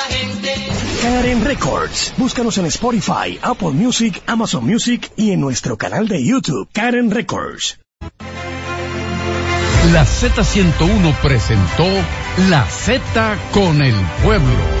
S10: gente.
S14: Karen Records. Búscanos en Spotify, Apple Music, Amazon Music y en nuestro canal de YouTube, Karen Records.
S9: La Z101 presentó La Z con el pueblo.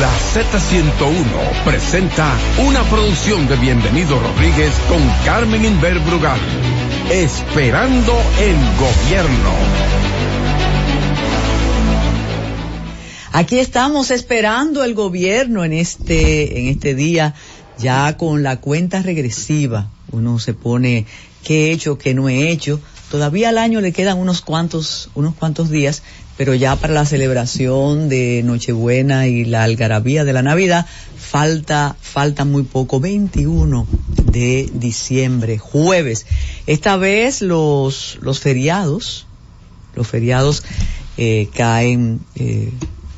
S9: La Z101 presenta una producción de Bienvenido Rodríguez con Carmen Inver Brugal. Esperando el gobierno.
S28: Aquí estamos esperando el gobierno en este, en este día, ya con la cuenta regresiva Uno se pone qué he hecho, qué no he hecho. Todavía al año le quedan unos cuantos, unos cuantos días, pero ya para la celebración de Nochebuena y la algarabía de la Navidad falta, falta muy poco, 21 de diciembre, jueves. Esta vez los, los feriados, los feriados eh, caen eh,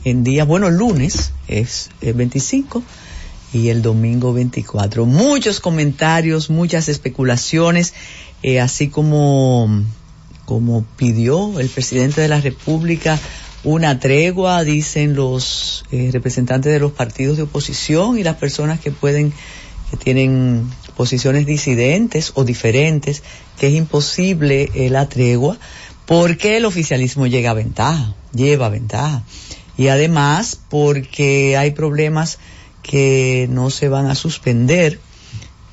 S28: en días, bueno, el lunes es el 25 y el domingo 24. Muchos comentarios, muchas especulaciones, eh, así como, como pidió el presidente de la República una tregua, dicen los eh, representantes de los partidos de oposición y las personas que pueden, que tienen posiciones disidentes o diferentes, que es imposible eh, la tregua porque el oficialismo llega a ventaja, lleva ventaja. Y además porque hay problemas que no se van a suspender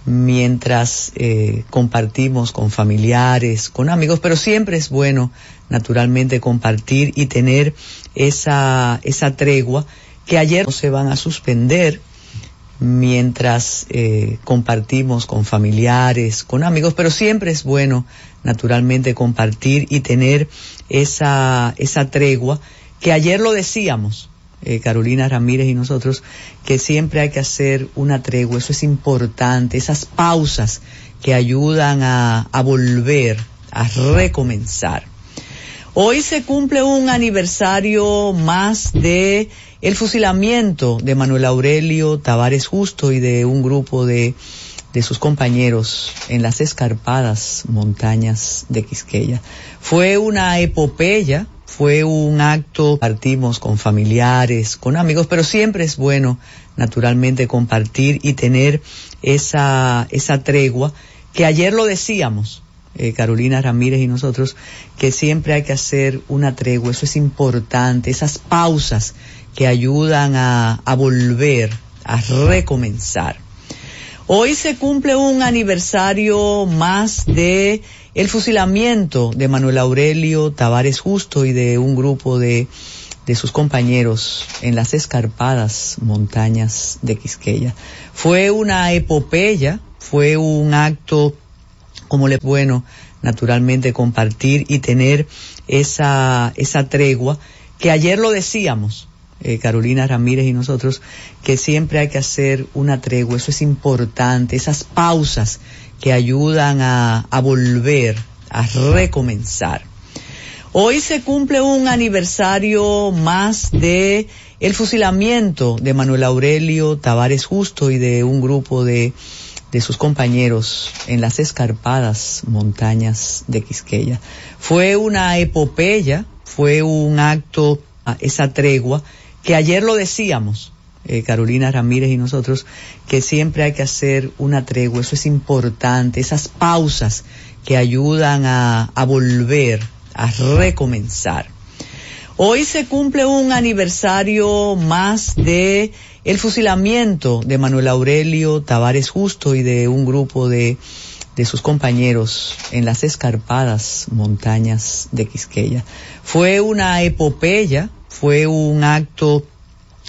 S28: mientras eh, compartimos con familiares, con amigos, pero siempre es bueno, naturalmente, compartir y tener esa, esa tregua que ayer no se van a suspender mientras eh, compartimos con familiares, con amigos, pero siempre es bueno, naturalmente, compartir y tener esa, esa tregua que ayer lo decíamos, eh, Carolina Ramírez y nosotros, que siempre hay que hacer una tregua, eso es importante, esas pausas que ayudan a, a volver, a recomenzar. Hoy se cumple un aniversario más de el fusilamiento de Manuel Aurelio Tavares Justo y de un grupo de, de sus compañeros en las escarpadas montañas de Quisqueya. Fue una epopeya, fue un acto, partimos con familiares, con amigos, pero siempre es bueno, naturalmente, compartir y tener esa, esa tregua que ayer lo decíamos, eh, Carolina Ramírez y nosotros, que siempre hay que hacer una tregua, eso es importante, esas pausas que ayudan a, a volver, a recomenzar. Hoy se cumple un aniversario más de el fusilamiento de Manuel Aurelio Tavares Justo y de un grupo de, de sus compañeros en las escarpadas montañas de Quisqueya. Fue una epopeya, fue un acto como le bueno, naturalmente compartir y tener esa, esa tregua que ayer lo decíamos, eh, Carolina Ramírez y nosotros, que siempre hay que hacer una tregua, eso es importante, esas pausas que ayudan a, a volver, a recomenzar. Hoy se cumple un aniversario más de el fusilamiento de Manuel Aurelio Tavares Justo y de un grupo de, de sus compañeros en las escarpadas montañas de Quisqueya. Fue una epopeya, fue un acto, esa tregua, que ayer lo decíamos, eh, Carolina Ramírez y nosotros, que siempre hay que hacer una tregua, eso es importante, esas pausas que ayudan a, a volver, a recomenzar. Hoy se cumple un aniversario más de el fusilamiento de Manuel Aurelio Tavares Justo y de un grupo de, de sus compañeros en las escarpadas montañas de Quisqueya. Fue una epopeya, fue un acto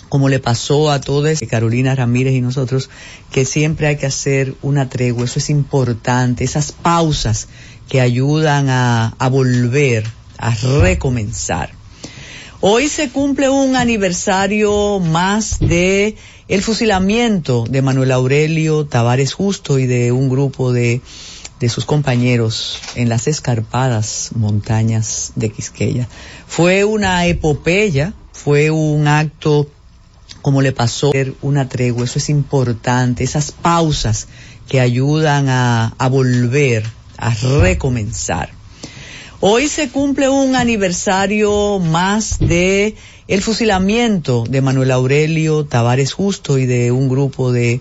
S28: como le pasó a todos, Carolina Ramírez y nosotros, que siempre hay que hacer una tregua, eso es importante, esas pausas que ayudan a, a volver, a recomenzar. Hoy se cumple un aniversario más de el fusilamiento de Manuel Aurelio Tavares Justo y de un grupo de, de sus compañeros en las escarpadas montañas de Quisqueya. Fue una epopeya, fue un acto como le pasó una tregua, eso es importante, esas pausas que ayudan a, volver, a recomenzar. Hoy se cumple un aniversario más de el fusilamiento de Manuel Aurelio Tavares Justo y de un grupo de,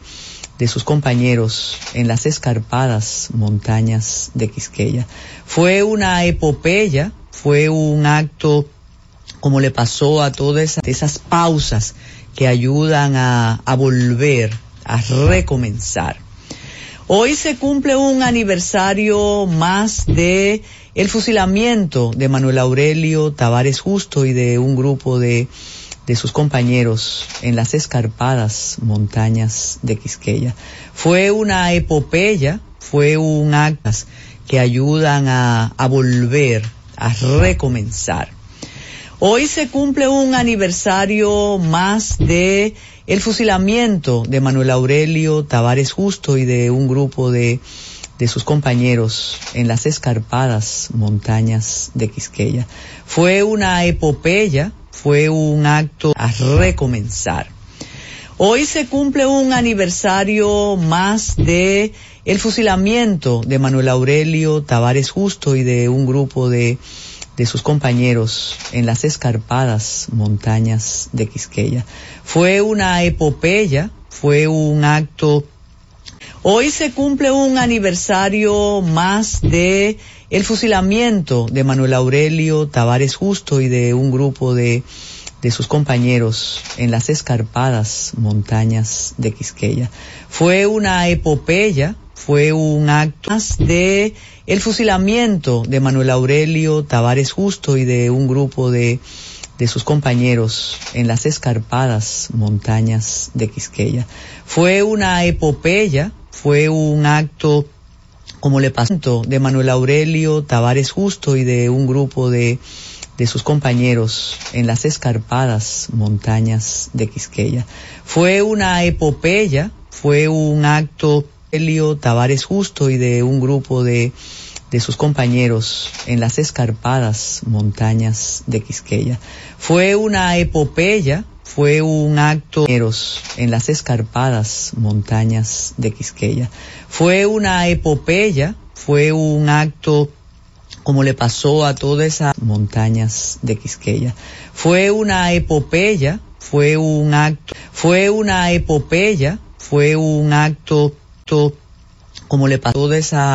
S28: de sus compañeros en las escarpadas montañas de Quisqueya. Fue una epopeya, fue un acto como le pasó a todas esas pausas que ayudan a, a volver, a recomenzar. Hoy se cumple un aniversario más de el fusilamiento de Manuel Aurelio Tavares Justo y de un grupo de, de sus compañeros en las escarpadas montañas de Quisqueya. Fue una epopeya, fue un acto que ayudan a, a volver, a recomenzar. Hoy se cumple un aniversario más de el fusilamiento de Manuel Aurelio Tavares Justo y de un grupo de, de sus compañeros en las escarpadas montañas de Quisqueya. Fue una epopeya, fue un acto a recomenzar. Hoy se cumple un aniversario más de el fusilamiento de Manuel Aurelio Tavares Justo y de un grupo de, de sus compañeros en las escarpadas montañas de Quisqueya. Fue una epopeya, fue un acto Hoy se cumple un aniversario más de el fusilamiento de Manuel Aurelio Tavares Justo y de un grupo de, de sus compañeros en las escarpadas montañas de Quisqueya. Fue una epopeya, fue un acto más de el fusilamiento de Manuel Aurelio Tavares Justo y de un grupo de, de sus compañeros en las escarpadas montañas de Quisqueya. Fue una epopeya, fue un acto como le pasó de Manuel Aurelio Tavares Justo y de un grupo de, de sus compañeros en las escarpadas montañas de Quisqueya. Fue una epopeya, fue un acto Aurelio Tavares Justo y de un grupo de, de sus compañeros en las escarpadas montañas de Quisqueya. Fue una epopeya, fue un acto en las escarpadas montañas de Quisqueya. Fue una epopeya, fue un acto como le pasó a todas esas montañas de Quisqueya. Fue una epopeya, fue un acto, fue una epopeya, fue un acto como le pasó a todas esas